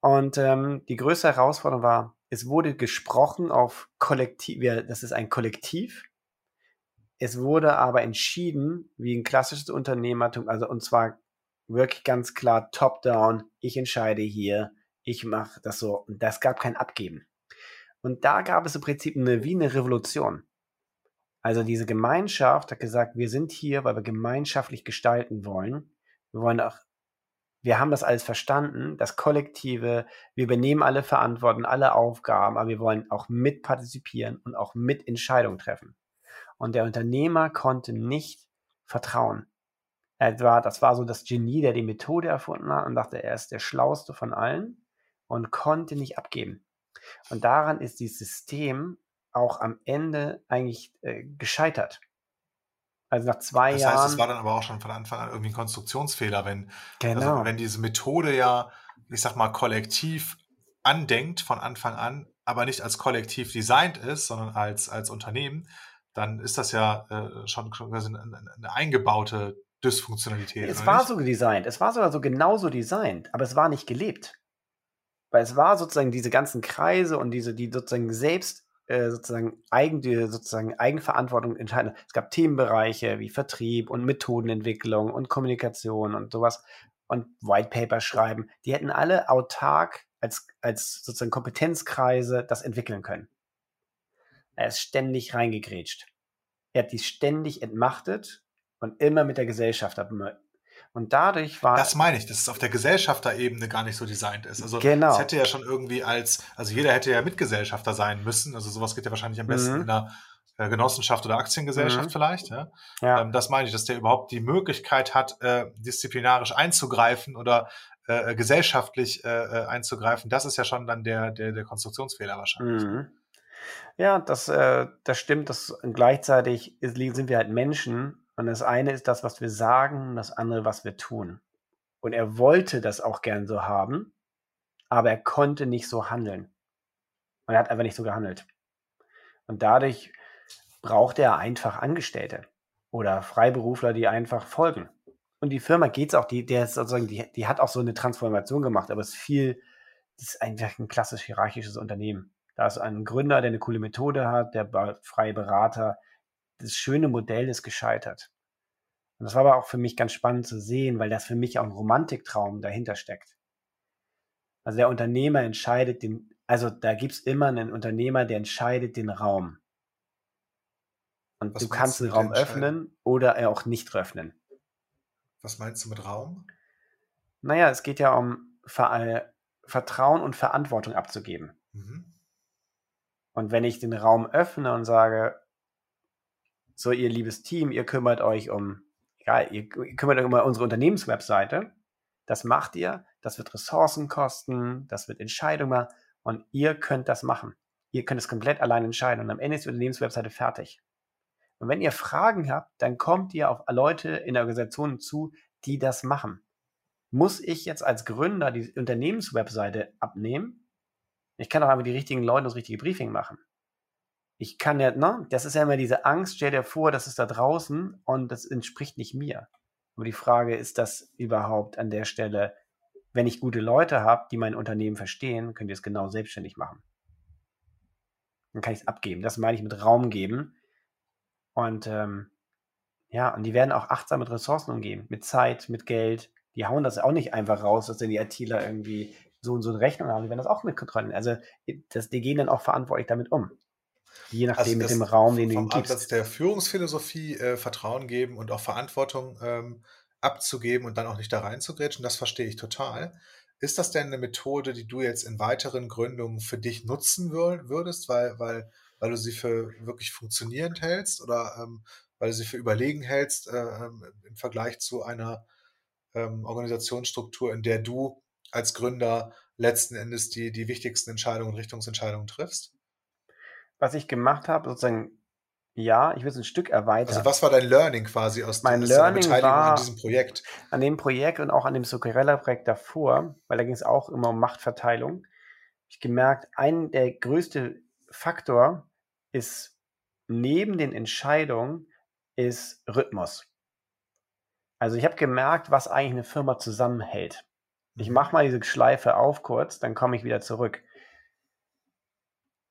Und ähm, die größte Herausforderung war, es wurde gesprochen auf Kollektiv, das ist ein Kollektiv. Es wurde aber entschieden, wie ein klassisches Unternehmertum, also und zwar wirklich ganz klar top-down, ich entscheide hier, ich mache das so. Und das gab kein Abgeben. Und da gab es im Prinzip eine, wie eine Revolution. Also diese Gemeinschaft hat gesagt, wir sind hier, weil wir gemeinschaftlich gestalten wollen. Wir wollen auch, wir haben das alles verstanden, das Kollektive, wir übernehmen alle Verantwortung, alle Aufgaben, aber wir wollen auch mitpartizipieren und auch mit Entscheidungen treffen. Und der Unternehmer konnte nicht vertrauen. Er war, das war so das Genie, der die Methode erfunden hat und dachte, er ist der Schlauste von allen und konnte nicht abgeben. Und daran ist dieses System auch am Ende eigentlich äh, gescheitert. Also nach zwei das Jahren. Das heißt, es war dann aber auch schon von Anfang an irgendwie ein Konstruktionsfehler, wenn, genau. also wenn diese Methode ja, ich sag mal, kollektiv andenkt von Anfang an, aber nicht als kollektiv designt ist, sondern als, als Unternehmen, dann ist das ja äh, schon, schon eine, eine eingebaute Dysfunktionalität. Es war nicht? so designt, es war sogar so genauso designt, aber es war nicht gelebt. Weil es war sozusagen diese ganzen Kreise und diese, die sozusagen selbst äh, sozusagen, eigen, die sozusagen Eigenverantwortung entscheiden. Es gab Themenbereiche wie Vertrieb und Methodenentwicklung und Kommunikation und sowas und White Paper schreiben. Die hätten alle autark als, als sozusagen Kompetenzkreise das entwickeln können. Er ist ständig reingegrätscht. Er hat die ständig entmachtet und immer mit der Gesellschaft und dadurch war. Das meine ich, dass es auf der Gesellschafterebene gar nicht so designt ist. Also genau. es hätte ja schon irgendwie als, also jeder hätte ja Mitgesellschafter sein müssen. Also sowas geht ja wahrscheinlich am besten mhm. in einer äh, Genossenschaft oder Aktiengesellschaft mhm. vielleicht. Ja? ja. Ähm, das meine ich, dass der überhaupt die Möglichkeit hat, äh, disziplinarisch einzugreifen oder äh, gesellschaftlich äh, äh, einzugreifen. Das ist ja schon dann der, der, der Konstruktionsfehler wahrscheinlich. Mhm. Ja, das, äh, das stimmt. Das, gleichzeitig sind wir halt Menschen und das eine ist das, was wir sagen, das andere, was wir tun. Und er wollte das auch gern so haben, aber er konnte nicht so handeln. Und er hat einfach nicht so gehandelt. Und dadurch braucht er einfach Angestellte oder Freiberufler, die einfach folgen. Und die Firma geht's auch, die, der ist sozusagen, die, die hat auch so eine Transformation gemacht, aber es ist viel, das ist einfach ein klassisch hierarchisches Unternehmen. Da ist ein Gründer, der eine coole Methode hat, der freie Berater, das schöne Modell ist gescheitert. Und das war aber auch für mich ganz spannend zu sehen, weil das für mich auch ein Romantiktraum dahinter steckt. Also der Unternehmer entscheidet den, also da gibt es immer einen Unternehmer, der entscheidet den Raum. Und Was du kannst den Raum öffnen oder er auch nicht öffnen. Was meinst du mit Raum? Naja, es geht ja um Ver Vertrauen und Verantwortung abzugeben. Mhm. Und wenn ich den Raum öffne und sage, so, ihr liebes Team, ihr kümmert euch um, ja, ihr kümmert euch um unsere Unternehmenswebseite. Das macht ihr, das wird Ressourcen kosten, das wird Entscheidungen und ihr könnt das machen. Ihr könnt es komplett allein entscheiden und am Ende ist die Unternehmenswebseite fertig. Und wenn ihr Fragen habt, dann kommt ihr auf Leute in der Organisation zu, die das machen. Muss ich jetzt als Gründer die Unternehmenswebseite abnehmen? Ich kann auch einfach die richtigen Leute das richtige Briefing machen. Ich kann ja, ne, das ist ja immer diese Angst, stell dir vor, das ist da draußen und das entspricht nicht mir. Aber die Frage, ist das überhaupt an der Stelle, wenn ich gute Leute habe, die mein Unternehmen verstehen, könnt ihr es genau selbstständig machen. Dann kann ich es abgeben. Das meine ich mit Raum geben. Und ähm, ja, und die werden auch achtsam mit Ressourcen umgehen, mit Zeit, mit Geld. Die hauen das auch nicht einfach raus, dass dann die ITler irgendwie so und so eine Rechnung haben. Die werden das auch mit kontrollieren. Also das, die gehen dann auch verantwortlich damit um. Je nachdem also mit dem Raum, den du ihnen gibst. Ansatz der Führungsphilosophie äh, Vertrauen geben und auch Verantwortung ähm, abzugeben und dann auch nicht da reinzugrätschen, das verstehe ich total. Ist das denn eine Methode, die du jetzt in weiteren Gründungen für dich nutzen würdest, weil, weil, weil du sie für wirklich funktionierend hältst oder ähm, weil du sie für überlegen hältst äh, ähm, im Vergleich zu einer ähm, Organisationsstruktur, in der du als Gründer letzten Endes die, die wichtigsten Entscheidungen Richtungsentscheidungen triffst? Was ich gemacht habe, sozusagen ja, ich will es ein Stück erweitern. Also was war dein Learning quasi aus, mein Learning Beteiligung war an diesem Projekt? An dem Projekt und auch an dem Socorella-Projekt davor, weil da ging es auch immer um Machtverteilung. Ich gemerkt, ein der größte Faktor ist neben den Entscheidungen ist Rhythmus. Also ich habe gemerkt, was eigentlich eine Firma zusammenhält. Ich mache mal diese Schleife auf kurz, dann komme ich wieder zurück.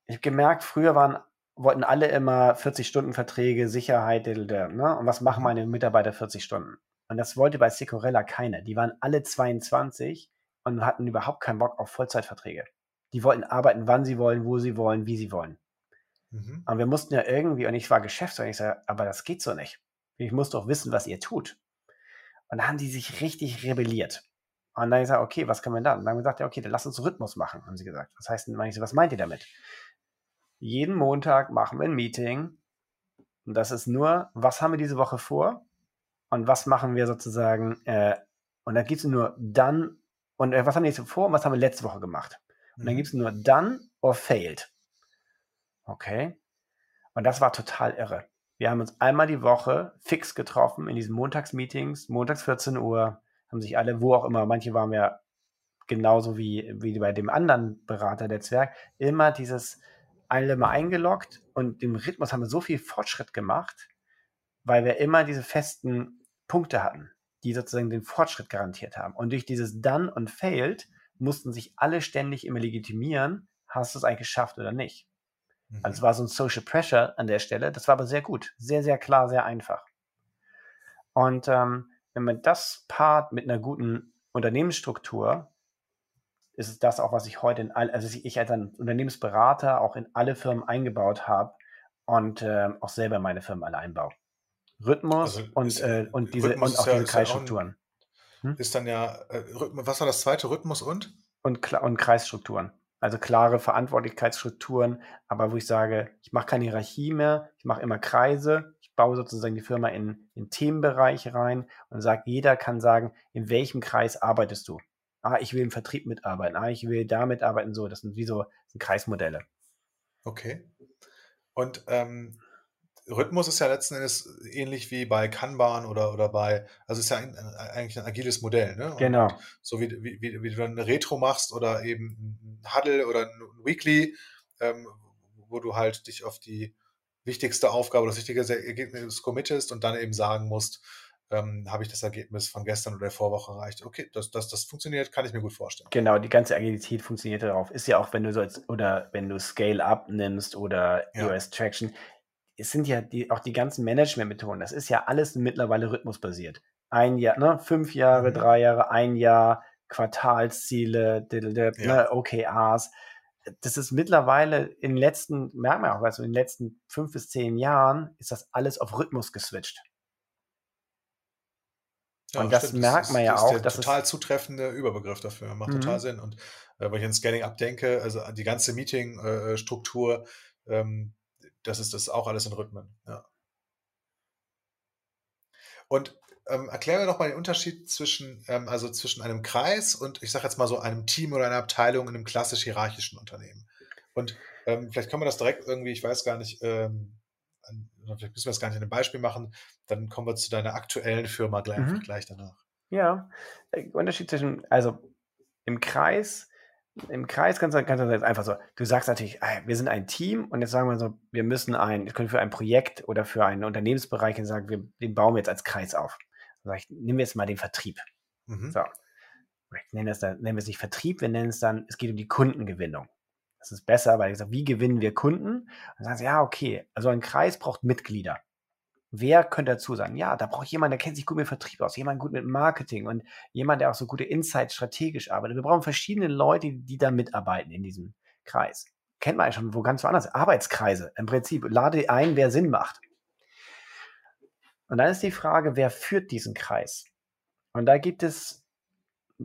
Ich habe gemerkt, früher waren wollten alle immer 40-Stunden-Verträge, Sicherheit, ne? und was machen meine Mitarbeiter 40 Stunden? Und das wollte bei Secorella keiner. Die waren alle 22 und hatten überhaupt keinen Bock auf Vollzeitverträge. Die wollten arbeiten, wann sie wollen, wo sie wollen, wie sie wollen. Mhm. Und wir mussten ja irgendwie, und ich war Geschäftsführer, ich sage, aber das geht so nicht. Ich muss doch wissen, was ihr tut. Und da haben die sich richtig rebelliert. Und dann ich gesagt, okay, was können wir dann? Und dann haben wir gesagt, ja, okay, dann lass uns Rhythmus machen, haben sie gesagt. Was heißt denn, was meint ihr damit? jeden Montag machen wir ein Meeting. Und das ist nur, was haben wir diese Woche vor? Und was machen wir sozusagen? Äh, und dann gibt es nur dann, und äh, was haben wir jetzt vor und was haben wir letzte Woche gemacht? Und dann mhm. gibt es nur dann or failed. Okay. Und das war total irre. Wir haben uns einmal die Woche fix getroffen in diesen Montagsmeetings, montags 14 Uhr, haben sich alle, wo auch immer, manche waren ja genauso wie, wie bei dem anderen Berater der Zwerg, immer dieses alle mal eingeloggt und im Rhythmus haben wir so viel Fortschritt gemacht, weil wir immer diese festen Punkte hatten, die sozusagen den Fortschritt garantiert haben. Und durch dieses Done und Failed mussten sich alle ständig immer legitimieren, hast du es eigentlich geschafft oder nicht. Mhm. Also es war so ein Social Pressure an der Stelle, das war aber sehr gut, sehr, sehr klar, sehr einfach. Und ähm, wenn man das paart mit einer guten Unternehmensstruktur, ist es das auch, was ich heute in all, also ich als ein Unternehmensberater auch in alle Firmen eingebaut habe und äh, auch selber meine Firmen alle einbaue. Rhythmus also und, äh, und diese Rhythmus und auch ja, diese Kreisstrukturen. Hm? Ist dann ja, äh, was war das zweite, Rhythmus und? Und, und Kreisstrukturen. Also klare Verantwortlichkeitsstrukturen, aber wo ich sage, ich mache keine Hierarchie mehr, ich mache immer Kreise, baue sozusagen die Firma in, in Themenbereiche rein und sage, jeder kann sagen, in welchem Kreis arbeitest du? ah, ich will im Vertrieb mitarbeiten, ah, ich will da mitarbeiten, so. Das sind wie so sind Kreismodelle. Okay. Und ähm, Rhythmus ist ja letzten Endes ähnlich wie bei Kanban oder, oder bei, also ist ja ein, eigentlich ein agiles Modell, ne? Und genau. So wie, wie, wie, du dann eine Retro machst oder eben ein Huddle oder ein Weekly, ähm, wo du halt dich auf die wichtigste Aufgabe, das wichtigste Ergebnis committest und dann eben sagen musst, ähm, habe ich das Ergebnis von gestern oder der Vorwoche erreicht. Okay, das, das, das funktioniert, kann ich mir gut vorstellen. Genau, die ganze Agilität funktioniert darauf. Ist ja auch, wenn du so als, oder wenn du Scale-Up nimmst oder ja. EOS Traction, es sind ja die, auch die ganzen Management-Methoden, das ist ja alles mittlerweile rhythmusbasiert. Ein Jahr, ne, fünf Jahre, mhm. drei Jahre, ein Jahr, Quartalsziele, ja. ne, OKRs. Das ist mittlerweile in den letzten, merkt man auch, also in den letzten fünf bis zehn Jahren ist das alles auf Rhythmus geswitcht. Ja, und das stimmt. merkt man ja das auch. Das ist der total zutreffende Überbegriff dafür. Macht mhm. total Sinn. Und äh, wenn ich an Scanning abdenke, also die ganze Meeting-Struktur, äh, ähm, das ist das auch alles in Rhythmen. Ja. Und ähm, erklär mir doch mal den Unterschied zwischen, ähm, also zwischen einem Kreis und ich sage jetzt mal so einem Team oder einer Abteilung in einem klassisch hierarchischen Unternehmen. Und ähm, vielleicht kann man das direkt irgendwie, ich weiß gar nicht, ähm, vielleicht müssen wir das gar nicht in einem Beispiel machen, dann kommen wir zu deiner aktuellen Firma gleich, mhm. gleich danach. Ja, der Unterschied zwischen, also im Kreis, im Kreis kannst du, kannst du jetzt einfach so, du sagst natürlich, wir sind ein Team und jetzt sagen wir so, wir müssen ein, wir können für ein Projekt oder für einen Unternehmensbereich sagen, wir, den bauen wir jetzt als Kreis auf. Sag ich, nehmen wir jetzt mal den Vertrieb. Mhm. So. Ich nenne es dann, nennen wir es nicht Vertrieb, wir nennen es dann, es geht um die Kundengewinnung. Das ist besser, weil ich sage, wie gewinnen wir Kunden? dann sagen sie, ja, okay, also ein Kreis braucht Mitglieder. Wer könnte dazu sagen? Ja, da brauche ich jemanden, der kennt sich gut mit Vertrieb aus, jemand gut mit Marketing und jemand, der auch so gute Insights strategisch arbeitet. Wir brauchen verschiedene Leute, die da mitarbeiten in diesem Kreis. Kennt man ja schon wo ganz woanders. Arbeitskreise. Im Prinzip lade ein, wer Sinn macht. Und dann ist die Frage, wer führt diesen Kreis? Und da gibt es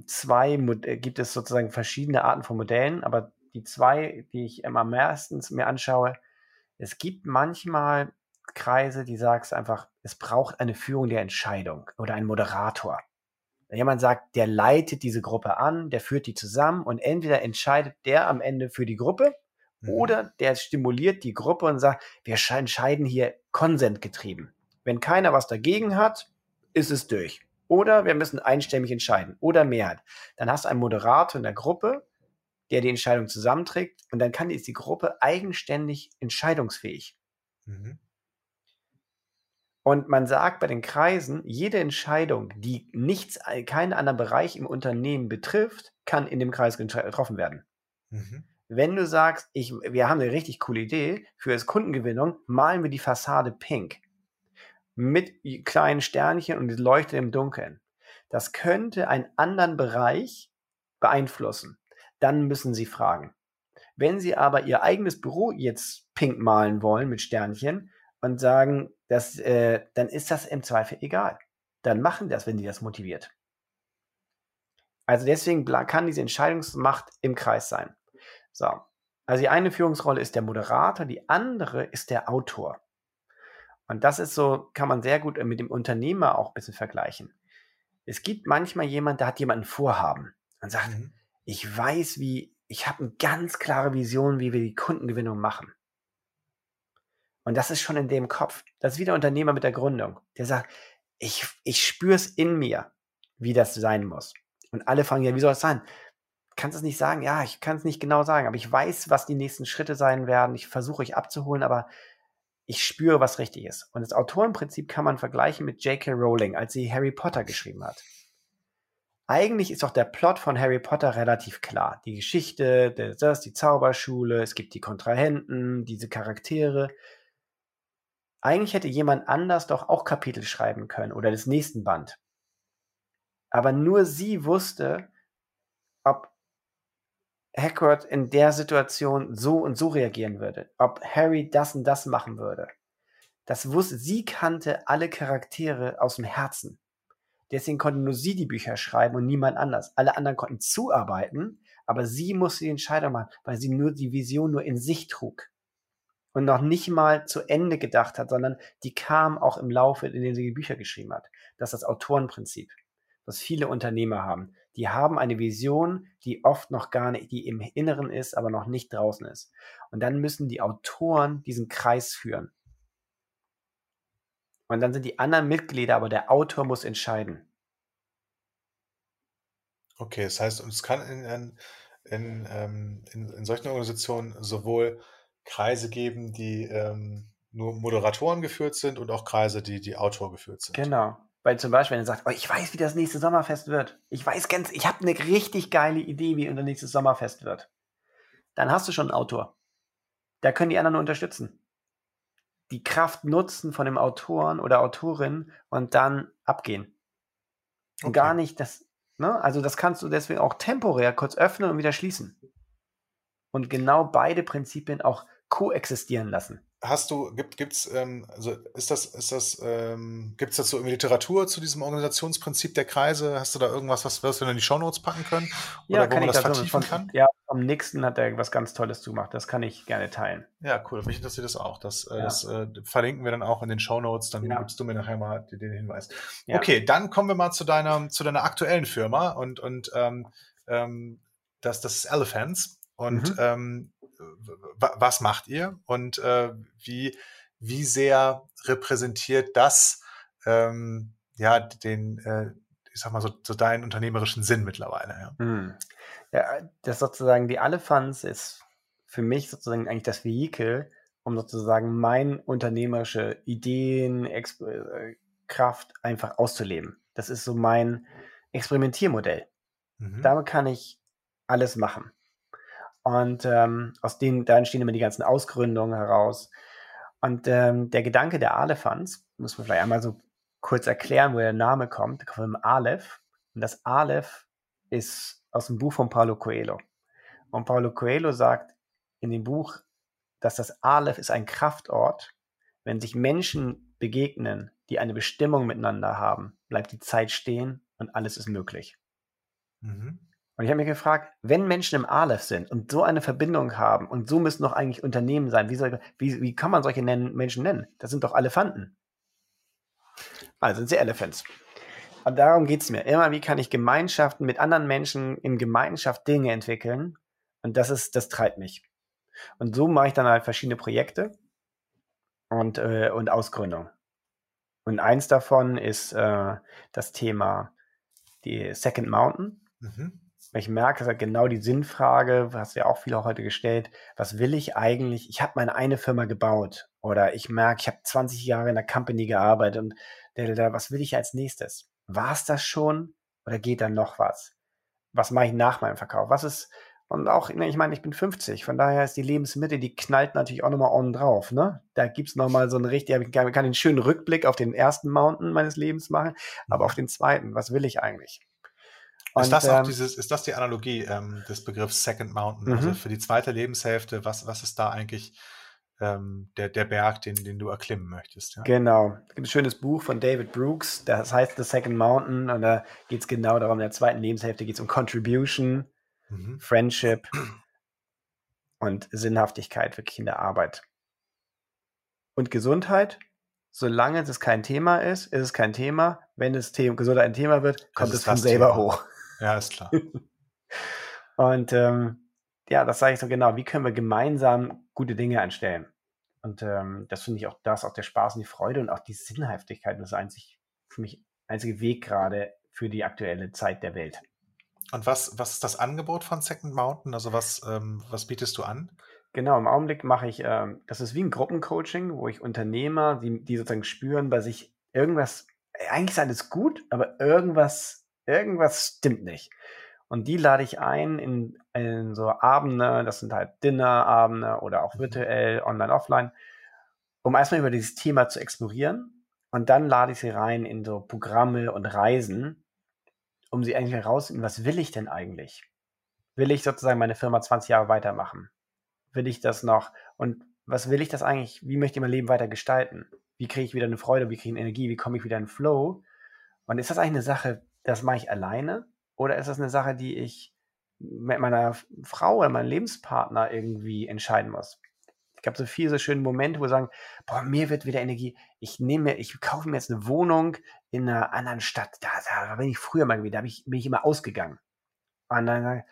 zwei, äh, gibt es sozusagen verschiedene Arten von Modellen, aber die zwei, die ich immer meistens mir anschaue, es gibt manchmal Kreise, die sagst einfach, es braucht eine Führung der Entscheidung oder einen Moderator. Wenn jemand sagt, der leitet diese Gruppe an, der führt die zusammen und entweder entscheidet der am Ende für die Gruppe mhm. oder der stimuliert die Gruppe und sagt, wir entscheiden hier konsentgetrieben. Wenn keiner was dagegen hat, ist es durch. Oder wir müssen einstimmig entscheiden oder Mehrheit. Dann hast du einen Moderator in der Gruppe, der die Entscheidung zusammenträgt und dann kann ist die Gruppe eigenständig entscheidungsfähig. Mhm. Und man sagt bei den Kreisen, jede Entscheidung, die nichts, keinen anderen Bereich im Unternehmen betrifft, kann in dem Kreis getroffen werden. Mhm. Wenn du sagst, ich, wir haben eine richtig coole Idee für das Kundengewinnung, malen wir die Fassade pink mit kleinen Sternchen und leuchtet im Dunkeln. Das könnte einen anderen Bereich beeinflussen. Dann müssen Sie fragen. Wenn Sie aber Ihr eigenes Büro jetzt pink malen wollen mit Sternchen, und sagen, dass, äh, dann ist das im Zweifel egal. Dann machen das, wenn die das motiviert. Also deswegen kann diese Entscheidungsmacht im Kreis sein. So. Also die eine Führungsrolle ist der Moderator, die andere ist der Autor. Und das ist so, kann man sehr gut mit dem Unternehmer auch ein bisschen vergleichen. Es gibt manchmal jemand, der hat jemanden Vorhaben und sagt, mhm. ich weiß, wie, ich habe eine ganz klare Vision, wie wir die Kundengewinnung machen. Und das ist schon in dem Kopf. Das ist wie der Unternehmer mit der Gründung. Der sagt, ich, ich spüre es in mir, wie das sein muss. Und alle fragen ja, wie soll es sein? Kannst du es nicht sagen? Ja, ich kann es nicht genau sagen, aber ich weiß, was die nächsten Schritte sein werden. Ich versuche euch abzuholen, aber ich spüre, was richtig ist. Und das Autorenprinzip kann man vergleichen mit J.K. Rowling, als sie Harry Potter geschrieben hat. Eigentlich ist doch der Plot von Harry Potter relativ klar. Die Geschichte, das, die Zauberschule, es gibt die Kontrahenten, diese Charaktere. Eigentlich hätte jemand anders doch auch Kapitel schreiben können oder das nächsten Band. Aber nur sie wusste, ob Hagrid in der Situation so und so reagieren würde, ob Harry das und das machen würde. Das wusste, sie kannte alle Charaktere aus dem Herzen. Deswegen konnte nur sie die Bücher schreiben und niemand anders. Alle anderen konnten zuarbeiten, aber sie musste die Entscheidung machen, weil sie nur die Vision nur in sich trug und noch nicht mal zu Ende gedacht hat, sondern die kam auch im Laufe, in dem sie die Bücher geschrieben hat. Das ist das Autorenprinzip, was viele Unternehmer haben. Die haben eine Vision, die oft noch gar nicht, die im Inneren ist, aber noch nicht draußen ist. Und dann müssen die Autoren diesen Kreis führen. Und dann sind die anderen Mitglieder, aber der Autor muss entscheiden. Okay, das heißt, es kann in, in, in, ähm, in, in solchen Organisationen sowohl Kreise geben, die ähm, nur Moderatoren geführt sind und auch Kreise, die die Autor geführt sind. Genau. Weil zum Beispiel, wenn er sagt, oh, ich weiß, wie das nächste Sommerfest wird. Ich weiß ganz, ich habe eine richtig geile Idee, wie unser nächstes Sommerfest wird. Dann hast du schon einen Autor. Da können die anderen nur unterstützen. Die Kraft nutzen von dem Autoren oder Autorin und dann abgehen. Und okay. gar nicht das, ne? Also das kannst du deswegen auch temporär kurz öffnen und wieder schließen. Und genau beide Prinzipien auch koexistieren lassen. Hast du, gibt, gibt's, ähm, also ist das, ist das, ähm, gibt es dazu irgendwie Literatur zu diesem Organisationsprinzip der Kreise? Hast du da irgendwas, was, was wir in die Shownotes packen können? Oder ja, wo man das vertiefen von, kann? Ja, am nächsten hat er was ganz Tolles gemacht. Das kann ich gerne teilen. Ja, cool. Mich interessiert das auch. Das, äh, ja. das äh, verlinken wir dann auch in den Shownotes. Dann ja. gibst du mir nachher mal den Hinweis. Ja. Okay, dann kommen wir mal zu deiner, zu deiner aktuellen Firma und, und ähm, ähm, das, das ist Elephants. Und mhm. ähm, was macht ihr und äh, wie, wie sehr repräsentiert das ähm, ja den, äh, ich sag mal so, so deinen unternehmerischen Sinn mittlerweile. Ja. Hm. ja, das sozusagen die Allefanz ist für mich sozusagen eigentlich das Vehikel, um sozusagen mein unternehmerische Ideen, Exp äh, Kraft einfach auszuleben. Das ist so mein Experimentiermodell. Mhm. Damit kann ich alles machen. Und ähm, aus denen, da entstehen immer die ganzen Ausgründungen heraus. Und ähm, der Gedanke der Alephants, muss man vielleicht einmal so kurz erklären, wo der Name kommt, der kommt vom Aleph. Und das Aleph ist aus dem Buch von Paulo Coelho. Und Paulo Coelho sagt in dem Buch, dass das Aleph ist ein Kraftort. Wenn sich Menschen begegnen, die eine Bestimmung miteinander haben, bleibt die Zeit stehen und alles ist möglich. Mhm. Und ich habe mir gefragt, wenn Menschen im Aleph sind und so eine Verbindung haben und so müssen doch eigentlich Unternehmen sein, wie, soll, wie, wie kann man solche nennen, Menschen nennen? Das sind doch Elefanten. Also sind sie Elephants. Und darum geht es mir. Immer, wie kann ich Gemeinschaften mit anderen Menschen in Gemeinschaft Dinge entwickeln? Und das ist, das treibt mich. Und so mache ich dann halt verschiedene Projekte und, äh, und Ausgründung. Und eins davon ist äh, das Thema die Second Mountain. Mhm. Ich merke, das ist genau die Sinnfrage, hast du ja auch viele heute gestellt. Was will ich eigentlich? Ich habe meine eine Firma gebaut oder ich merke, ich habe 20 Jahre in der Company gearbeitet und was will ich als nächstes? War es das schon oder geht da noch was? Was mache ich nach meinem Verkauf? Was ist, und auch, ne, ich meine, ich bin 50, von daher ist die Lebensmittel, die knallt natürlich auch nochmal on drauf, ne? Da gibt es nochmal so einen richtig, ich kann einen schönen Rückblick auf den ersten Mountain meines Lebens machen, aber auf den zweiten, was will ich eigentlich? Und, ist das auch ähm, dieses, ist das die Analogie ähm, des Begriffs Second Mountain? Also mhm. Also für die zweite Lebenshälfte, was, was ist da eigentlich ähm, der, der Berg, den, den du erklimmen möchtest? Ja? Genau. Es gibt ein schönes Buch von David Brooks, das heißt The Second Mountain und da geht es genau darum, in der zweiten Lebenshälfte geht es um Contribution, mhm. Friendship und Sinnhaftigkeit für Kinderarbeit. Und Gesundheit, solange es kein Thema ist, ist es kein Thema. Wenn das Thema Gesundheit ein Thema wird, kommt es von selber Thema. hoch. Ja, ist klar. und ähm, ja, das sage ich so genau. Wie können wir gemeinsam gute Dinge anstellen? Und ähm, das finde ich auch, das auch der Spaß und die Freude und auch die Sinnhaftigkeit. Das ist einzig, für mich einzige Weg gerade für die aktuelle Zeit der Welt. Und was, was ist das Angebot von Second Mountain? Also was, ähm, was bietest du an? Genau, im Augenblick mache ich, ähm, das ist wie ein Gruppencoaching, wo ich Unternehmer, die, die sozusagen spüren bei sich irgendwas, eigentlich ist alles gut, aber irgendwas irgendwas stimmt nicht. Und die lade ich ein in, in so Abende, das sind halt Dinnerabende oder auch mhm. virtuell, online, offline, um erstmal über dieses Thema zu explorieren. Und dann lade ich sie rein in so Programme und Reisen, um sie eigentlich herauszufinden, was will ich denn eigentlich? Will ich sozusagen meine Firma 20 Jahre weitermachen? Will ich das noch? Und was will ich das eigentlich? Wie möchte ich mein Leben weiter gestalten? Wie kriege ich wieder eine Freude? Wie kriege ich Energie? Wie komme ich wieder in Flow? Und ist das eigentlich eine Sache, das mache ich alleine? Oder ist das eine Sache, die ich mit meiner Frau oder meinem Lebenspartner irgendwie entscheiden muss? Ich habe so viele so schöne Momente, wo wir sagen, boah, mir wird wieder Energie. Ich nehme mir, ich kaufe mir jetzt eine Wohnung in einer anderen Stadt. Da, da bin ich früher mal wieder, da ich, bin ich immer ausgegangen. Und dann,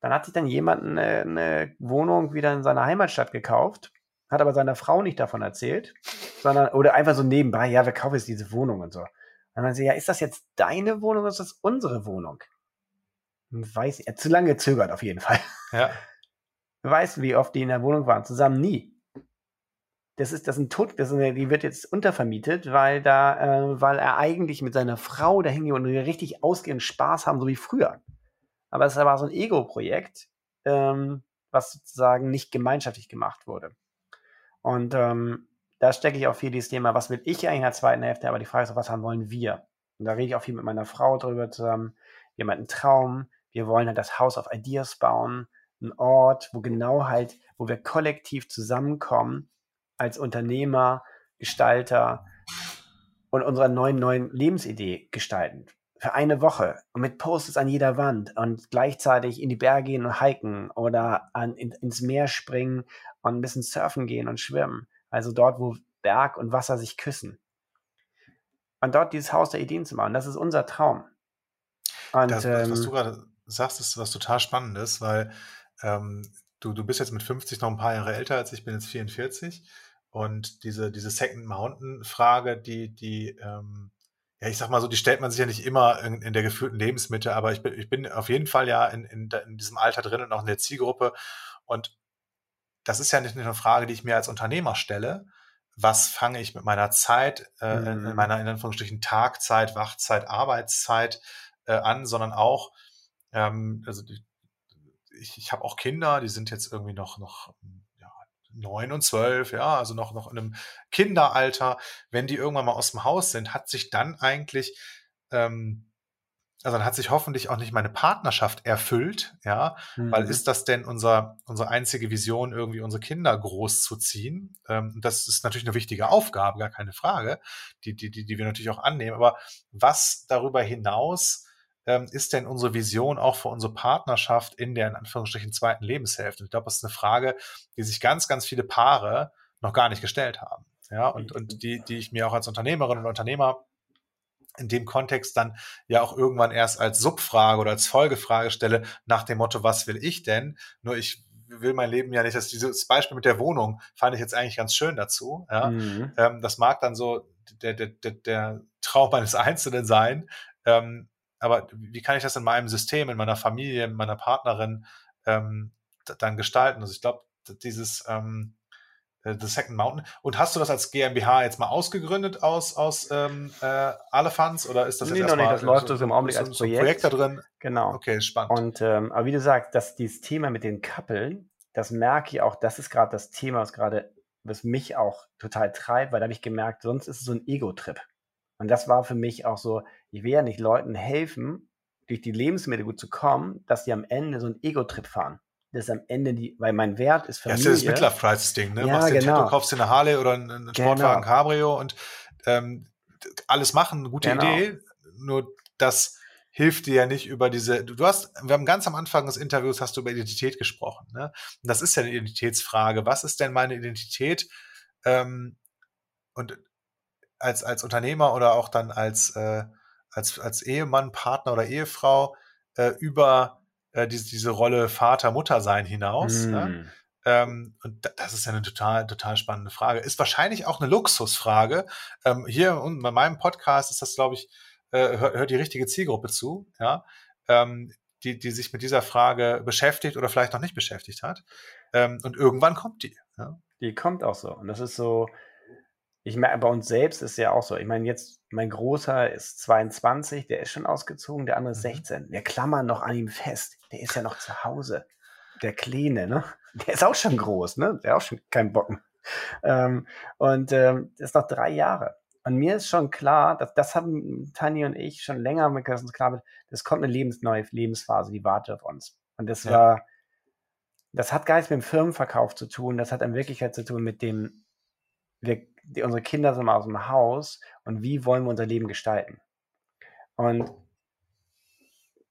dann hat sich dann jemand eine, eine Wohnung wieder in seiner Heimatstadt gekauft, hat aber seiner Frau nicht davon erzählt, sondern, oder einfach so nebenbei, ja, wir kaufen jetzt diese Wohnung und so. Dann meinte sie, ja, ist das jetzt deine Wohnung oder ist das unsere Wohnung? Weiß ich, zu lange gezögert auf jeden Fall. Ja. Weißt wie oft die in der Wohnung waren? Zusammen nie. Das ist, das ist ein Tod, das ist eine, die wird jetzt untervermietet, weil da, äh, weil er eigentlich mit seiner Frau da hingeht und richtig ausgehend Spaß haben, so wie früher. Aber es war so ein Ego-Projekt, ähm, was sozusagen nicht gemeinschaftlich gemacht wurde. Und ähm, da stecke ich auch viel dieses Thema, was will ich eigentlich in der zweiten Hälfte, aber die Frage ist auch, was haben wollen wir? Und da rede ich auch viel mit meiner Frau drüber zusammen. Wir haben halt einen Traum, wir wollen halt das House of Ideas bauen, ein Ort, wo genau halt, wo wir kollektiv zusammenkommen als Unternehmer, Gestalter und unsere neuen, neuen Lebensidee gestalten. Für eine Woche und mit Posts an jeder Wand und gleichzeitig in die Berge gehen und hiken oder an, in, ins Meer springen und ein bisschen surfen gehen und schwimmen. Also dort, wo Berg und Wasser sich küssen. Und dort dieses Haus der Ideen zu machen, das ist unser Traum. Und, das, ähm, was du gerade sagst, ist was total Spannendes, weil ähm, du, du bist jetzt mit 50 noch ein paar Jahre älter als ich bin jetzt 44. Und diese, diese Second Mountain-Frage, die, die, ähm, ja, ich sag mal so, die stellt man sich ja nicht immer in, in der gefühlten Lebensmitte, aber ich bin, ich bin auf jeden Fall ja in, in, in diesem Alter drin und auch in der Zielgruppe. Und das ist ja nicht nur eine Frage, die ich mir als Unternehmer stelle. Was fange ich mit meiner Zeit, äh, mhm. in meiner in Anführungsstrichen Tagzeit, Wachzeit, Arbeitszeit äh, an, sondern auch, ähm, also ich, ich habe auch Kinder, die sind jetzt irgendwie noch, noch ja, neun und zwölf, ja, also noch, noch in einem Kinderalter. Wenn die irgendwann mal aus dem Haus sind, hat sich dann eigentlich ähm, also dann hat sich hoffentlich auch nicht meine Partnerschaft erfüllt, ja, mhm. weil ist das denn unser, unsere einzige Vision, irgendwie unsere Kinder großzuziehen? Ähm, das ist natürlich eine wichtige Aufgabe, gar keine Frage, die, die, die, die wir natürlich auch annehmen. Aber was darüber hinaus ähm, ist denn unsere Vision auch für unsere Partnerschaft in der, in Anführungsstrichen, zweiten Lebenshälfte? Ich glaube, das ist eine Frage, die sich ganz, ganz viele Paare noch gar nicht gestellt haben. Ja, und, und die, die ich mir auch als Unternehmerin und Unternehmer in dem Kontext dann ja auch irgendwann erst als Subfrage oder als Folgefrage stelle, nach dem Motto, was will ich denn? Nur ich will mein Leben ja nicht, dass dieses Beispiel mit der Wohnung fand ich jetzt eigentlich ganz schön dazu. Ja? Mhm. Ähm, das mag dann so der, der, der, der Traum eines Einzelnen sein. Ähm, aber wie kann ich das in meinem System, in meiner Familie, in meiner Partnerin ähm, dann gestalten? Also ich glaube, dieses ähm, äh, The Second Mountain. Und hast du das als GmbH jetzt mal ausgegründet aus, aus ähm, äh, Alephants oder ist das nee, jetzt erstmal? Nee, das läuft so, im Augenblick als Projekt. Projekt da drin? Genau. Okay, spannend. Und, ähm, aber wie du sagst, dass dieses Thema mit den Kappeln, das merke ich auch, das ist gerade das Thema, was gerade, was mich auch total treibt, weil da habe ich gemerkt, sonst ist es so ein Ego-Trip. Und das war für mich auch so, ich will ja nicht Leuten helfen, durch die Lebensmittel gut zu kommen, dass die am Ende so einen Ego-Trip fahren das am Ende die, weil mein Wert ist Familie. Ja, das ist das Midlife Crisis Ding, ne? Ja, Machst den genau. Tattoo, kaufst dir eine Harley oder einen Sportwagen genau. Cabrio und ähm, alles machen, gute genau. Idee. Nur das hilft dir ja nicht über diese, du hast, wir haben ganz am Anfang des Interviews hast du über Identität gesprochen, ne? Und das ist ja eine Identitätsfrage. Was ist denn meine Identität? Ähm, und als, als Unternehmer oder auch dann als, äh, als, als Ehemann, Partner oder Ehefrau äh, über äh, diese, diese Rolle Vater, Mutter sein hinaus. Mm. Ne? Ähm, und das ist ja eine total, total spannende Frage. Ist wahrscheinlich auch eine Luxusfrage. Ähm, hier und bei meinem Podcast ist das, glaube ich, äh, hört, hört, die richtige Zielgruppe zu, ja, ähm, die, die sich mit dieser Frage beschäftigt oder vielleicht noch nicht beschäftigt hat. Ähm, und irgendwann kommt die. Ja? Die kommt auch so. Und das ist so, ich merke, bei uns selbst ist ja auch so. Ich meine, jetzt, mein Großer ist 22, der ist schon ausgezogen, der andere ist 16. Mhm. Wir klammern noch an ihm fest. Der ist ja noch zu Hause. Der Kleine, ne? Der ist auch schon groß, ne? Der hat auch schon keinen Bocken. Ähm, und ähm, das ist noch drei Jahre. Und mir ist schon klar, dass das haben Tani und ich schon länger mit uns klar, das kommt eine lebens neue Lebensphase, die wartet auf uns. Und das ja. war, das hat gar nichts mit dem Firmenverkauf zu tun, das hat in Wirklichkeit zu tun mit dem, wir die, unsere Kinder sind mal aus dem Haus und wie wollen wir unser Leben gestalten? Und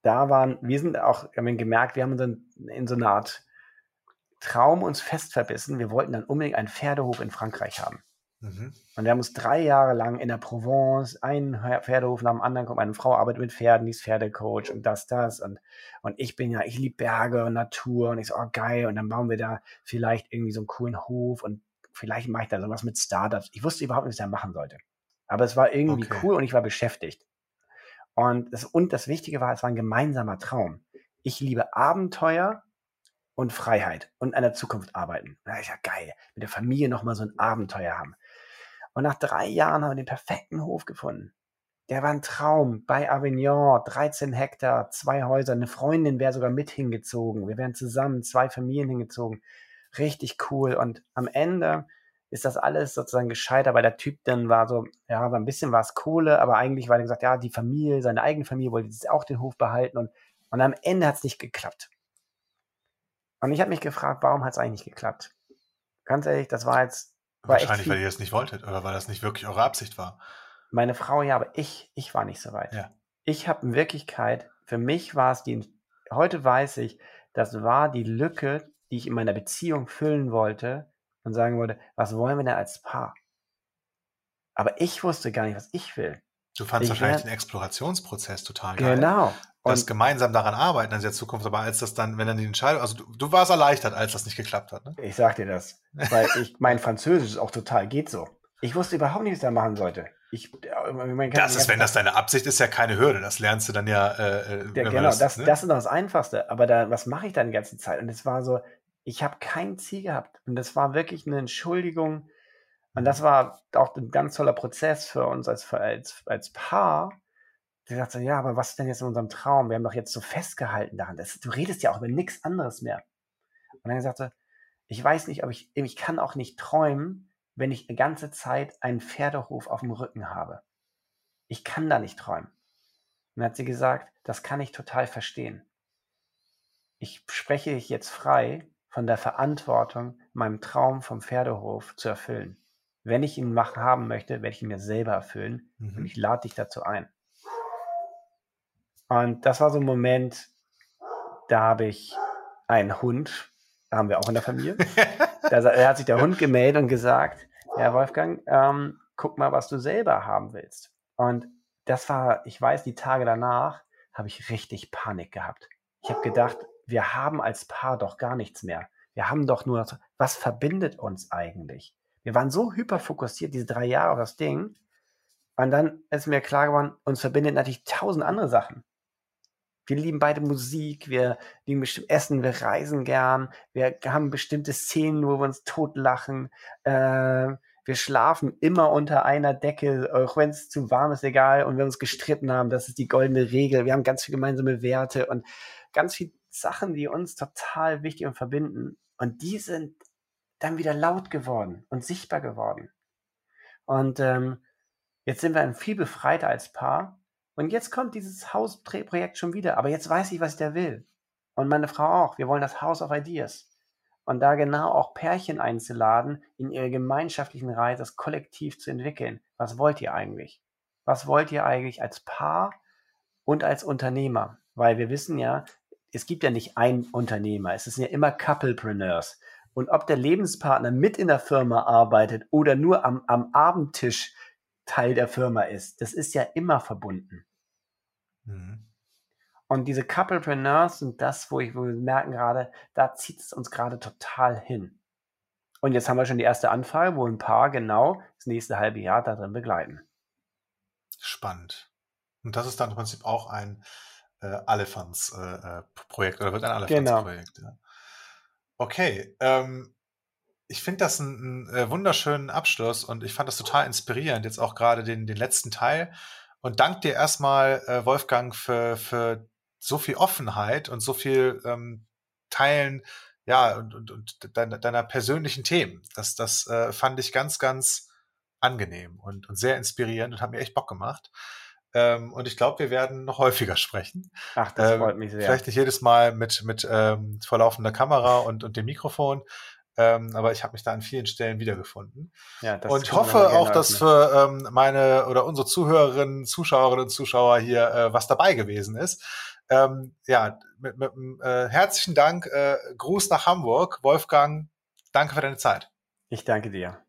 da waren, wir sind auch, wir haben gemerkt, wir haben uns in, in so einer Art Traum uns fest verbissen. Wir wollten dann unbedingt einen Pferdehof in Frankreich haben. Mhm. Und wir haben uns drei Jahre lang in der Provence einen Pferdehof nach dem anderen kommt. Meine Frau arbeitet mit Pferden, die ist Pferdecoach und das, das. Und, und ich bin ja, ich liebe Berge und Natur und ich so, oh geil. Und dann bauen wir da vielleicht irgendwie so einen coolen Hof und vielleicht mache ich da sowas mit Startups. Ich wusste überhaupt nicht, was ich da machen sollte. Aber es war irgendwie okay. cool und ich war beschäftigt. Und das, und das Wichtige war, es war ein gemeinsamer Traum. Ich liebe Abenteuer und Freiheit und an der Zukunft arbeiten. Da ist ja geil, mit der Familie nochmal so ein Abenteuer haben. Und nach drei Jahren haben wir den perfekten Hof gefunden. Der war ein Traum bei Avignon, 13 Hektar, zwei Häuser, eine Freundin wäre sogar mit hingezogen. Wir wären zusammen, zwei Familien hingezogen richtig cool. Und am Ende ist das alles sozusagen gescheitert, weil der Typ dann war so, ja, war ein bisschen was Kohle, aber eigentlich war er gesagt, ja, die Familie, seine eigene Familie wollte jetzt auch den Hof behalten und, und am Ende hat es nicht geklappt. Und ich habe mich gefragt, warum hat es eigentlich nicht geklappt? Ganz ehrlich, das war jetzt. War Wahrscheinlich, weil ihr es nicht wolltet oder weil das nicht wirklich eure Absicht war. Meine Frau ja, aber ich, ich war nicht so weit. Ja. Ich habe in Wirklichkeit, für mich war es die, heute weiß ich, das war die Lücke, die ich in meiner Beziehung füllen wollte und sagen wollte, was wollen wir denn als Paar? Aber ich wusste gar nicht, was ich will. Du fandst Ich wahrscheinlich den Explorationsprozess total geil. Genau. Das Und gemeinsam daran arbeiten an dieser Zukunft, aber als das dann, wenn dann die Entscheidung, also du, du warst erleichtert, als das nicht geklappt hat, ne? ich sag dir das, weil ich mein Französisch ist auch total geht so. Ich wusste überhaupt nicht, was ich da machen sollte. Ich, äh, mein Das ist, wenn das deine Absicht ist, ja keine Hürde. Das lernst du dann ja. Äh, äh, Ja, genau, das, ne? das ist noch das Einfachste. Aber da, was mache ich dann die ganze Zeit? Und es war so, ich habe kein Ziel gehabt. Und das war wirklich eine Entschuldigung. Und das war auch ein ganz toller Prozess für uns als, als, als Paar. Die sagte, ja, aber was ist denn jetzt in unserem Traum? Wir haben doch jetzt so festgehalten daran. Das, du redest ja auch über nichts anderes mehr. Und dann sagte, ich weiß nicht, ob ich, ich kann auch nicht träumen, wenn ich die ganze Zeit einen Pferdehof auf dem Rücken habe. Ich kann da nicht träumen. Und dann hat sie gesagt, das kann ich total verstehen. Ich spreche dich jetzt frei von der Verantwortung, meinem Traum vom Pferdehof zu erfüllen. Wenn ich ihn machen haben möchte, werde ich ihn mir selber erfüllen und Mhm. ich lade dich dazu ein. Und das war so ein Moment, da habe ich einen Hund, haben wir auch in der Familie. Da da hat sich der Hund gemeldet und gesagt, ja Wolfgang, ähm, guck mal, was du selber haben willst. Und das war, ich weiß, die Tage danach habe ich richtig Panik gehabt. Ich habe gedacht, wir haben als Paar doch gar nichts mehr. Wir haben doch nur, was verbindet uns eigentlich? Wir waren so hyperfokussiert, diese drei Jahre auf das Ding. Und dann ist mir klar geworden, uns verbindet natürlich tausend andere Sachen. Wir lieben beide Musik, wir lieben bestimmt Essen, wir reisen gern, wir haben bestimmte Szenen, wo wir uns totlachen. Äh, wir schlafen immer unter einer Decke, auch wenn es zu warm ist, egal. Und wir uns gestritten haben, das ist die goldene Regel. Wir haben ganz viele gemeinsame Werte und ganz viele Sachen, die uns total wichtig und verbinden. Und die sind dann wieder laut geworden und sichtbar geworden. Und ähm, jetzt sind wir ein viel befreiter als Paar. Und jetzt kommt dieses Hausprojekt schon wieder. Aber jetzt weiß ich, was ich da will. Und meine Frau auch. Wir wollen das House of Ideas. Und da genau auch Pärchen einzuladen, in ihre gemeinschaftlichen Reise, das Kollektiv zu entwickeln. Was wollt ihr eigentlich? Was wollt ihr eigentlich als Paar und als Unternehmer? Weil wir wissen ja, es gibt ja nicht einen Unternehmer. Es sind ja immer Couplepreneurs. Und ob der Lebenspartner mit in der Firma arbeitet oder nur am, am Abendtisch Teil der Firma ist, das ist ja immer verbunden. Mhm. Und diese Couplepreneurs sind das, wo, ich, wo wir merken gerade, da zieht es uns gerade total hin. Und jetzt haben wir schon die erste Anfrage, wo ein Paar genau das nächste halbe Jahr da drin begleiten. Spannend. Und das ist dann im Prinzip auch ein äh, Alefans-Projekt oder wird ein Genau. Alefans-Projekt. Ja. Okay. Ähm, ich finde das einen, einen äh, wunderschönen Abschluss und ich fand das total inspirierend, jetzt auch gerade den, den letzten Teil. Und dank dir erstmal, äh, Wolfgang, für, für so viel Offenheit und so viel ähm, Teilen ja, und, und, und deiner, deiner persönlichen Themen. Das, das äh, fand ich ganz, ganz angenehm und, und sehr inspirierend und hat mir echt Bock gemacht. Ähm, und ich glaube, wir werden noch häufiger sprechen. Ach, das Ähm, freut mich sehr. Vielleicht nicht jedes Mal mit, mit ähm, vorlaufender Kamera und, und dem Mikrofon. Ähm, aber ich habe mich da an vielen Stellen wiedergefunden. Ja, das und ich hoffe auch, dass für ähm, meine oder unsere Zuhörerinnen, Zuschauerinnen und Zuschauer hier äh, was dabei gewesen ist. Ähm, ja, mit, mit äh, herzlichen Dank. Äh, Gruß nach Hamburg. Wolfgang, danke für deine Zeit. Ich danke dir.